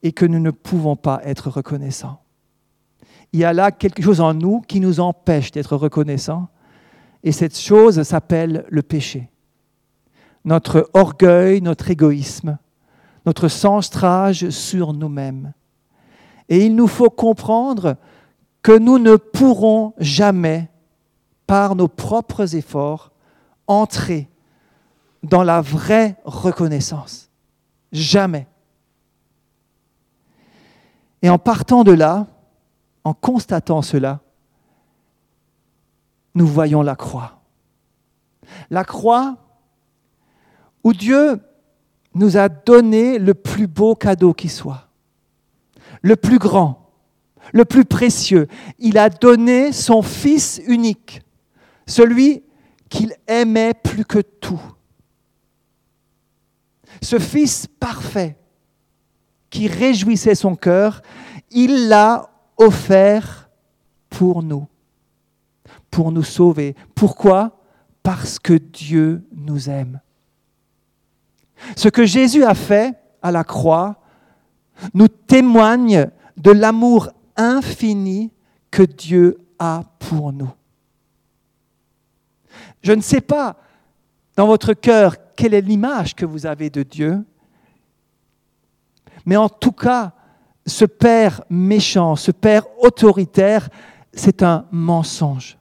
et que nous ne pouvons pas être reconnaissants. Il y a là quelque chose en nous qui nous empêche d'être reconnaissants et cette chose s'appelle le péché notre orgueil, notre égoïsme, notre centrage sur nous-mêmes. Et il nous faut comprendre que nous ne pourrons jamais, par nos propres efforts, entrer dans la vraie reconnaissance. Jamais. Et en partant de là, en constatant cela, nous voyons la croix. La croix, où Dieu nous a donné le plus beau cadeau qui soit, le plus grand, le plus précieux. Il a donné son Fils unique, celui qu'il aimait plus que tout. Ce Fils parfait qui réjouissait son cœur, il l'a offert pour nous, pour nous sauver. Pourquoi? Parce que Dieu nous aime. Ce que Jésus a fait à la croix nous témoigne de l'amour infini que Dieu a pour nous. Je ne sais pas dans votre cœur quelle est l'image que vous avez de Dieu, mais en tout cas, ce Père méchant, ce Père autoritaire, c'est un mensonge.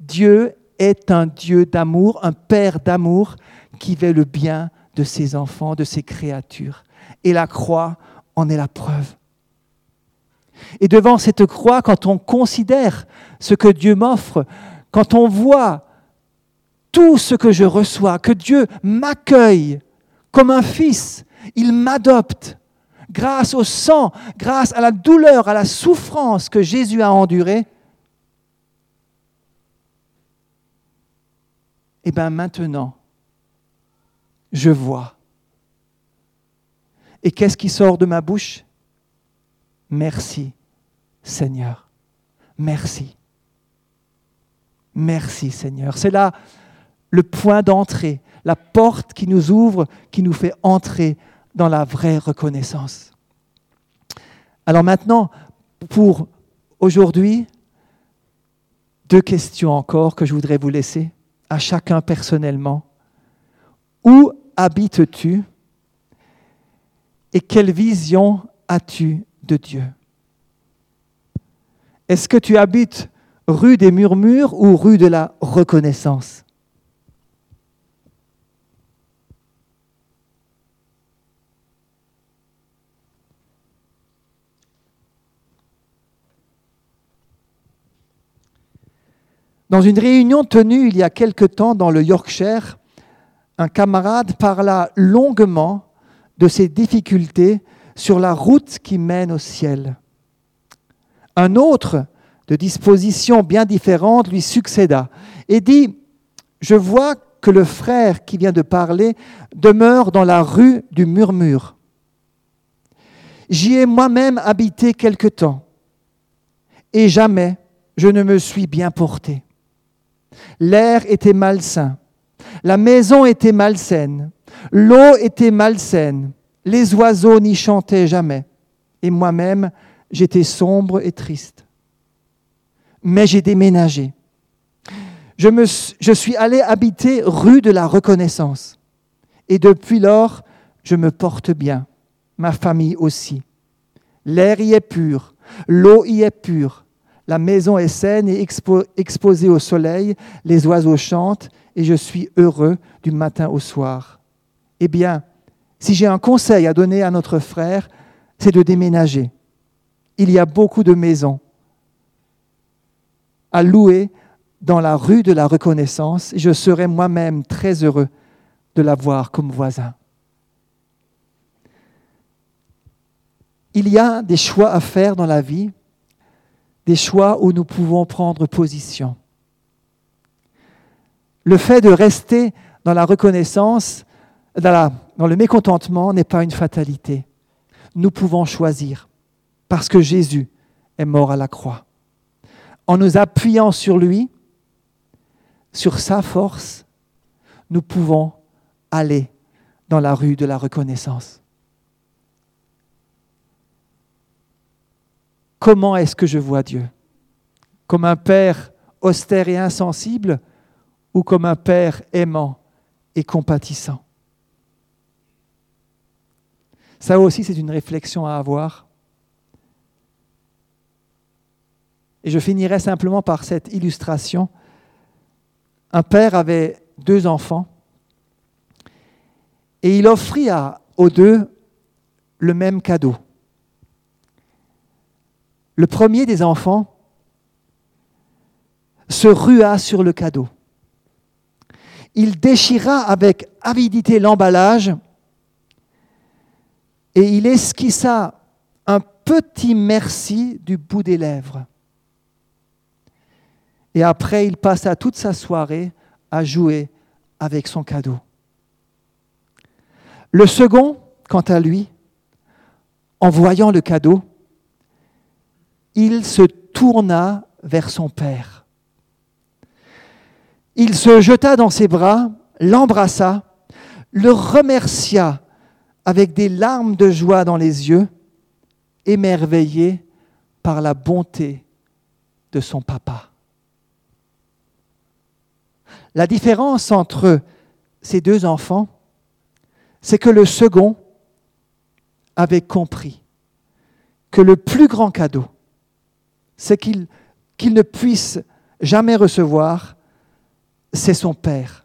Dieu est un Dieu d'amour, un Père d'amour qui veut le bien de ses enfants, de ses créatures. Et la croix en est la preuve. Et devant cette croix, quand on considère ce que Dieu m'offre, quand on voit tout ce que je reçois, que Dieu m'accueille comme un fils, il m'adopte grâce au sang, grâce à la douleur, à la souffrance que Jésus a endurée, et eh bien maintenant, je vois. Et qu'est-ce qui sort de ma bouche? Merci, Seigneur. Merci. Merci, Seigneur. C'est là le point d'entrée, la porte qui nous ouvre, qui nous fait entrer dans la vraie reconnaissance. Alors maintenant, pour aujourd'hui, deux questions encore que je voudrais vous laisser, à chacun personnellement. Où habites-tu et quelle vision as-tu de Dieu? Est-ce que tu habites rue des murmures ou rue de la reconnaissance? Dans une réunion tenue il y a quelque temps dans le Yorkshire, un camarade parla longuement de ses difficultés sur la route qui mène au ciel. Un autre, de disposition bien différente, lui succéda et dit, Je vois que le frère qui vient de parler demeure dans la rue du murmure. J'y ai moi-même habité quelque temps, et jamais je ne me suis bien porté. L'air était malsain, la maison était malsaine, l'eau était malsaine, les oiseaux n'y chantaient jamais, et moi-même j'étais sombre et triste. Mais j'ai déménagé. Je, suis allé habiter rue de la Reconnaissance. Et depuis lors, je me porte bien, ma famille aussi. L'air y est pur, l'eau y est pure, la maison est saine et exposée au soleil, les oiseaux chantent et je suis heureux du matin au soir. Eh bien, si j'ai un conseil à donner à notre frère, c'est de déménager. Il y a beaucoup de maisons à louer dans la rue de la reconnaissance je serai moi-même très heureux de l'avoir comme voisin. Il y a des choix à faire dans la vie, des choix où nous pouvons prendre position. Le fait de rester dans la reconnaissance, dans le mécontentement, n'est pas une fatalité. Nous pouvons choisir parce que Jésus est mort à la croix. En nous appuyant sur lui, sur sa force, nous pouvons aller dans la rue de la reconnaissance. Comment est-ce que je vois Dieu? Comme un Père austère et insensible ou comme un Père aimant et compatissant? Ça aussi, c'est une réflexion à avoir. Et je finirai simplement par cette illustration. Un père avait deux enfants et il offrit aux deux le même cadeau. Le premier des enfants se rua sur le cadeau. Il déchira avec avidité l'emballage et il esquissa un petit merci du bout des lèvres. Et après, il passa toute sa soirée à jouer avec son cadeau. Le second, quant à lui, en voyant le cadeau, il se tourna vers son père. Il se jeta dans ses bras, l'embrassa, le remercia avec des larmes de joie dans les yeux, émerveillé par la bonté de son papa. La différence entre ces deux enfants, c'est que le second avait compris que le plus grand cadeau, c'est qu'il ne puisse jamais recevoir, c'est son Père,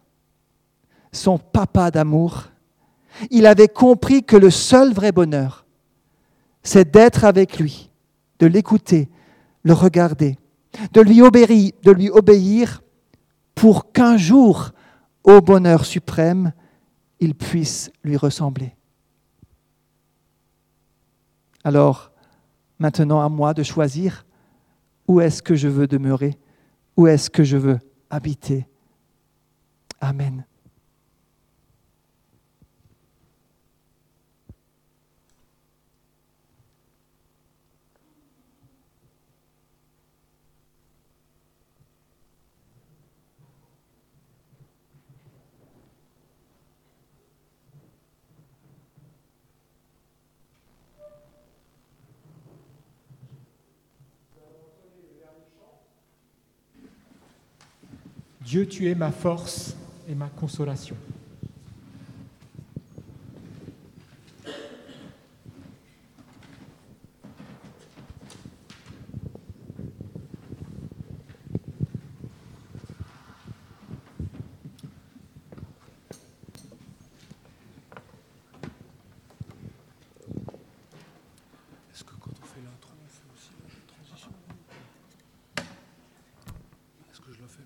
son papa d'amour. Il avait compris que le seul vrai bonheur, c'est d'être avec lui, de l'écouter, le regarder, de lui obéir, de lui obéir pour qu'un jour, au bonheur suprême, il puisse lui ressembler. Alors, maintenant à moi de choisir où est-ce que je veux demeurer, où est-ce que je veux habiter. Amen. Dieu, tu es ma force et ma consolation. Est-ce que quand on fait l'intro, on fait aussi la transition? Est-ce que je le fais?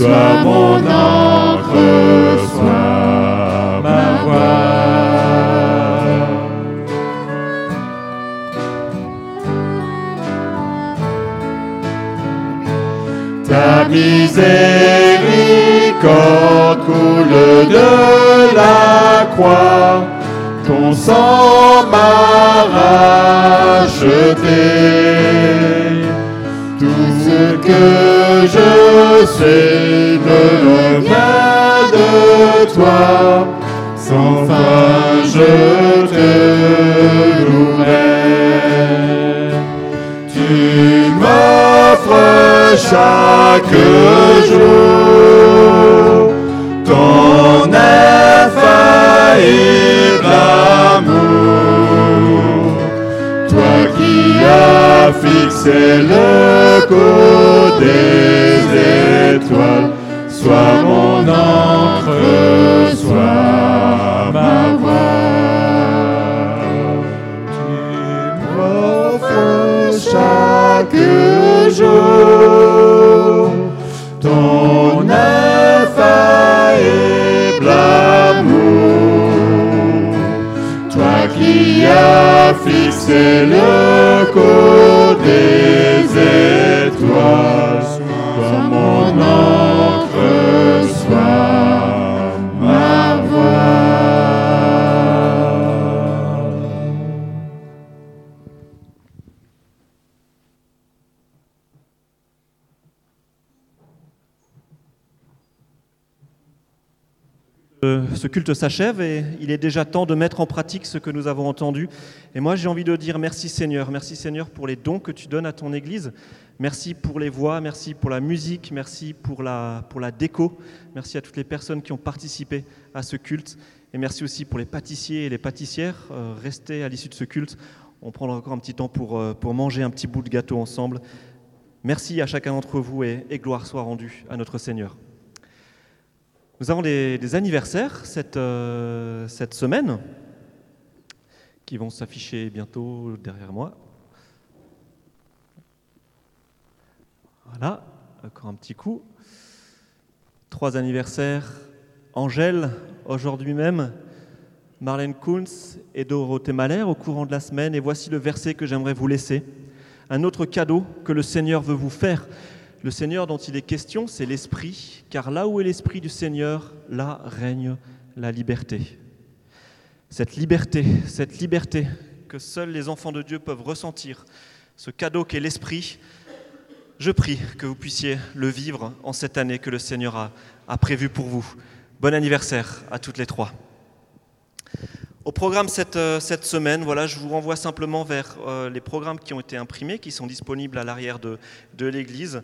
Sois mon encre, sois ma voix. Ta miséricorde coule de la croix, ton sang m'a racheté. Tout ce que je sais sans fin je te louerai. Tu m'offres chaque jour ton infaillible amour. Toi qui as fixé le cours des étoiles, sois mon encre, fixé le cours des étoiles, culte s'achève et il est déjà temps de mettre en pratique ce que nous avons entendu. Et moi, j'ai envie de dire merci Seigneur. Merci Seigneur pour les dons que tu donnes à ton Église. Merci pour les voix, merci pour la musique, merci pour la, pour la déco. Merci à toutes les personnes qui ont participé à ce culte. Et merci aussi pour les pâtissiers et les pâtissières. Euh, restez à l'issue de ce culte. On prendra encore un petit temps pour, euh, pour manger un petit bout de gâteau ensemble. Merci à chacun d'entre vous et, et gloire soit rendue à notre Seigneur. Nous avons des, anniversaires cette, euh, cette semaine qui vont s'afficher bientôt derrière moi. Voilà, encore un petit coup. Trois anniversaires. Angèle, aujourd'hui même, Marlène Kunz et Dorothée Mahler au courant de la semaine. Et voici le verset que j'aimerais vous laisser. Un autre cadeau que le Seigneur veut vous faire. Le Seigneur dont il est question, c'est l'Esprit, car là où est l'Esprit du Seigneur, là règne la liberté. Cette liberté, cette liberté que seuls les enfants de Dieu peuvent ressentir, ce cadeau qu'est l'Esprit, je prie que vous puissiez le vivre en cette année que le Seigneur a, prévue pour vous. Bon anniversaire à toutes les trois. Au programme cette, euh, cette semaine, voilà, je vous renvoie simplement vers euh, les programmes qui ont été imprimés, qui sont disponibles à l'arrière de, de l'Église.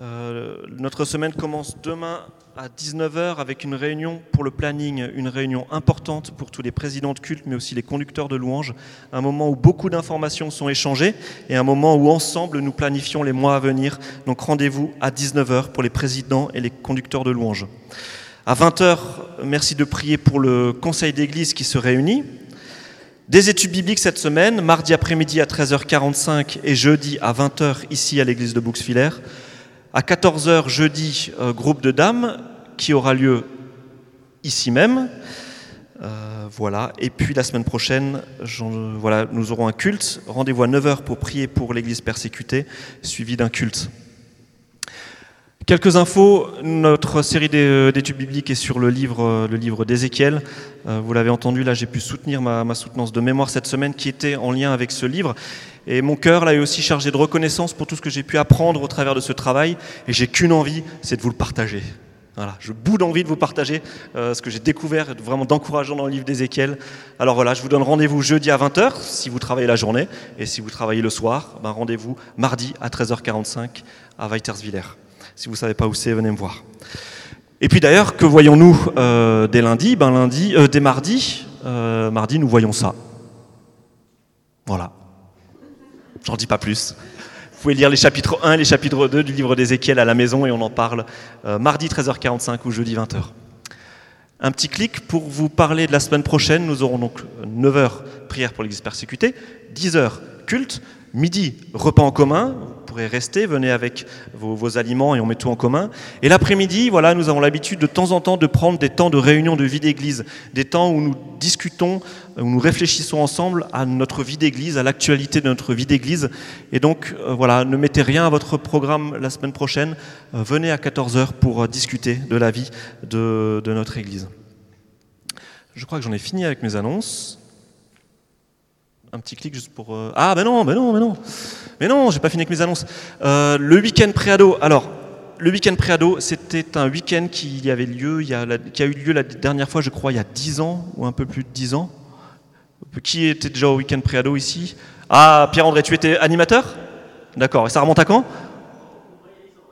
Euh, notre semaine commence demain à 19h avec une réunion pour le planning, une réunion importante pour tous les présidents de culte, mais aussi les conducteurs de louanges. Un moment où beaucoup d'informations sont échangées et un moment où ensemble nous planifions les mois à venir. Donc rendez-vous à 19h pour les présidents et les conducteurs de louanges. À 20h, merci de prier pour le conseil d'église qui se réunit. Des études bibliques cette semaine, mardi après-midi à 13h45 et jeudi à 20h ici à l'église de Bouxwiller. À 14h jeudi, euh, groupe de dames qui aura lieu ici même. Euh, voilà. Et puis la semaine prochaine, nous aurons un culte. Rendez-vous à 9h pour prier pour l'église persécutée, suivi d'un culte. Quelques infos, notre série euh, d'études bibliques est sur le livre, euh, le livre d'Ézéchiel. Euh, vous l'avez entendu, là j'ai pu soutenir ma, soutenance de mémoire cette semaine qui était en lien avec ce livre. Et mon cœur là est aussi chargé de reconnaissance pour tout ce que j'ai pu apprendre au travers de ce travail. Et j'ai qu'une envie, c'est de vous le partager. Voilà, je boude d'envie de vous partager ce que j'ai découvert vraiment d'encourageant dans le livre d'Ézéchiel. Alors voilà, je vous donne rendez-vous jeudi à 20h si vous travaillez la journée. Et si vous travaillez le soir, ben rendez-vous mardi à 13h45 à Weiterswiller. Si vous ne savez pas où c'est, venez me voir. Et puis d'ailleurs, que voyons-nous euh, dès lundi? Ben lundi, euh, Dès mardi, euh, mardi, nous voyons ça. Voilà. J'en dis pas plus. Vous pouvez lire les chapitres 1 et les chapitres 2 du livre d'Ézéchiel à la maison et on en parle mardi 13h45 ou jeudi 20h. Un petit clic pour vous parler de la semaine prochaine. Nous aurons donc 9h prière pour l'église persécutée, 10h culte, midi repas en commun, pourrez rester, venez avec vos, aliments et on met tout en commun. Et l'après-midi, voilà, nous avons l'habitude de temps en temps de prendre des temps de réunion de vie d'église, des temps où nous discutons, où nous réfléchissons ensemble à notre vie d'église, à l'actualité de notre vie d'église. Et donc, euh, voilà, ne mettez rien à votre programme la semaine prochaine. Euh, venez à 14h pour euh, discuter de la vie de notre église. Je crois que j'en ai fini avec mes annonces un petit clic juste pour. Euh, ah, ben non, ben non, ben non. Mais non, j'ai pas fini avec mes annonces. Euh, le week-end pré-ado. Alors, le week-end pré-ado, c'était un week-end qui avait lieu, y a, qui a eu lieu la dernière fois, je crois, il y a 10 ans, ou un peu plus de 10 ans. Qui était déjà au week-end pré-ado ici? Ah, Pierre-André, tu étais animateur? D'accord. Et ça remonte à quand?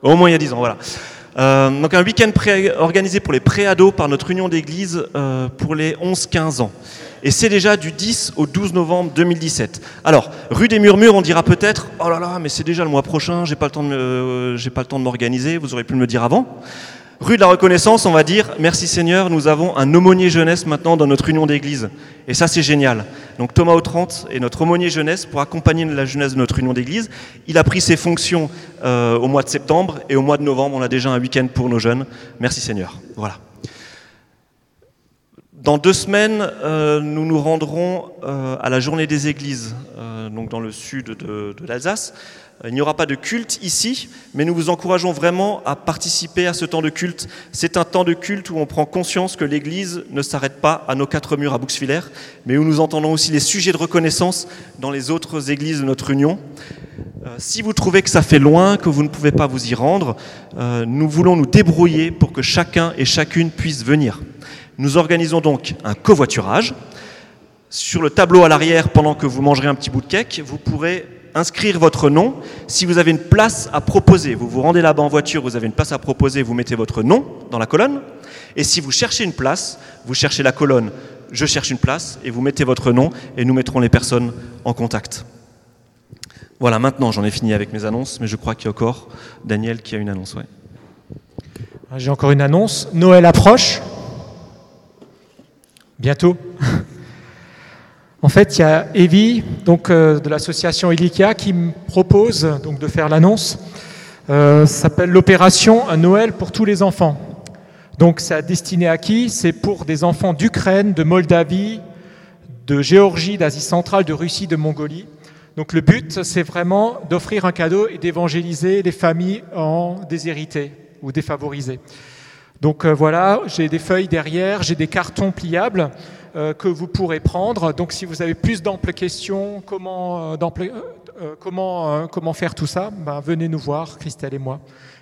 Au moins il y a 10 ans, voilà. Euh, donc un week-end organisé pour les pré-ados par notre union d'église pour les 11-15 ans et c'est déjà du 10 au 12 novembre 2017. Alors, rue des Murmures, on dira peut-être Oh là là, mais c'est déjà le mois prochain, j'ai pas le temps de, euh, de m'organiser, vous auriez pu me le dire avant. Rue de la Reconnaissance, on va dire Merci Seigneur, nous avons un aumônier jeunesse maintenant dans notre union d'église. Et ça, c'est génial. Donc Thomas Autrante est notre aumônier jeunesse pour accompagner la jeunesse de notre union d'église. Il a pris ses fonctions euh, au mois de septembre et au mois de novembre, on a déjà un week-end pour nos jeunes. Merci Seigneur. Voilà. Dans deux semaines, euh, nous nous rendrons euh, à la journée des églises, donc dans le sud de, l'Alsace. Il n'y aura pas de culte ici, mais nous vous encourageons vraiment à participer à ce temps de culte. C'est un temps de culte où on prend conscience que l'Église ne s'arrête pas à nos quatre murs à Bouxwiller, mais où nous entendons aussi les sujets de reconnaissance dans les autres églises de notre union. si vous trouvez que ça fait loin, que vous ne pouvez pas vous y rendre, nous voulons nous débrouiller pour que chacun et chacune puisse venir. Nous organisons donc un covoiturage. Sur le tableau à l'arrière, pendant que vous mangerez un petit bout de cake, vous pourrez inscrire votre nom. Si vous avez une place à proposer, vous vous rendez là-bas en voiture, vous avez une place à proposer, vous mettez votre nom dans la colonne. Et si vous cherchez une place, vous cherchez la colonne Je cherche une place et vous mettez votre nom et nous mettrons les personnes en contact. Voilà, maintenant j'en ai fini avec mes annonces, mais je crois qu'il y a encore Daniel qui a une annonce. J'ai encore une annonce. Noël approche bientôt. En fait, il y a Evie, donc euh, de l'association Ilikia, qui me propose donc de faire l'annonce. Euh, ça s'appelle l'opération Un Noël pour tous les enfants. Donc, c'est destiné à qui? C'est pour des enfants d'Ukraine, de Moldavie, de Géorgie, d'Asie centrale, de Russie, de Mongolie. Donc, le but, c'est vraiment d'offrir un cadeau et d'évangéliser les familles en déshérités ou défavorisées. Donc euh, voilà, j'ai des feuilles derrière, j'ai des cartons pliables que vous pourrez prendre. Donc si vous avez plus d'amples questions, comment, euh, comment, faire tout ça, ben, venez nous voir, Christelle et moi.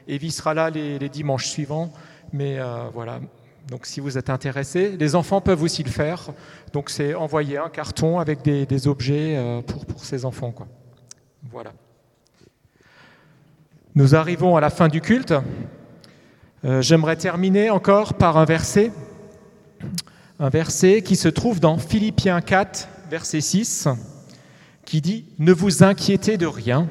Evie sera là les, dimanches suivants. Mais voilà, donc si vous êtes intéressé, les enfants peuvent aussi le faire. Donc c'est envoyer un carton avec des, objets pour, pour ces enfants. Voilà. Nous arrivons à la fin du culte. Euh, J'aimerais terminer encore par un verset, un verset qui se trouve dans Philippiens 4, verset 6, qui dit Ne vous inquiétez de rien,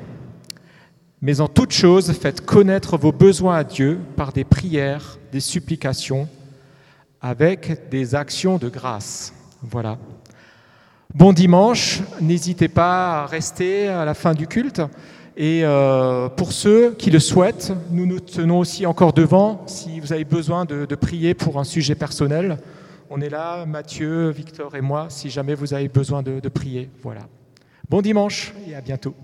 mais en toute chose faites connaître vos besoins à Dieu par des prières, des supplications, avec des actions de grâce. Voilà. Bon dimanche, n'hésitez pas à rester à la fin du culte. Et euh, pour ceux qui le souhaitent, nous nous tenons aussi encore devant. Si vous avez besoin de, de prier pour un sujet personnel, on est là, Mathieu, Victor et moi, si jamais vous avez besoin de, prier. Voilà. Bon dimanche et à bientôt.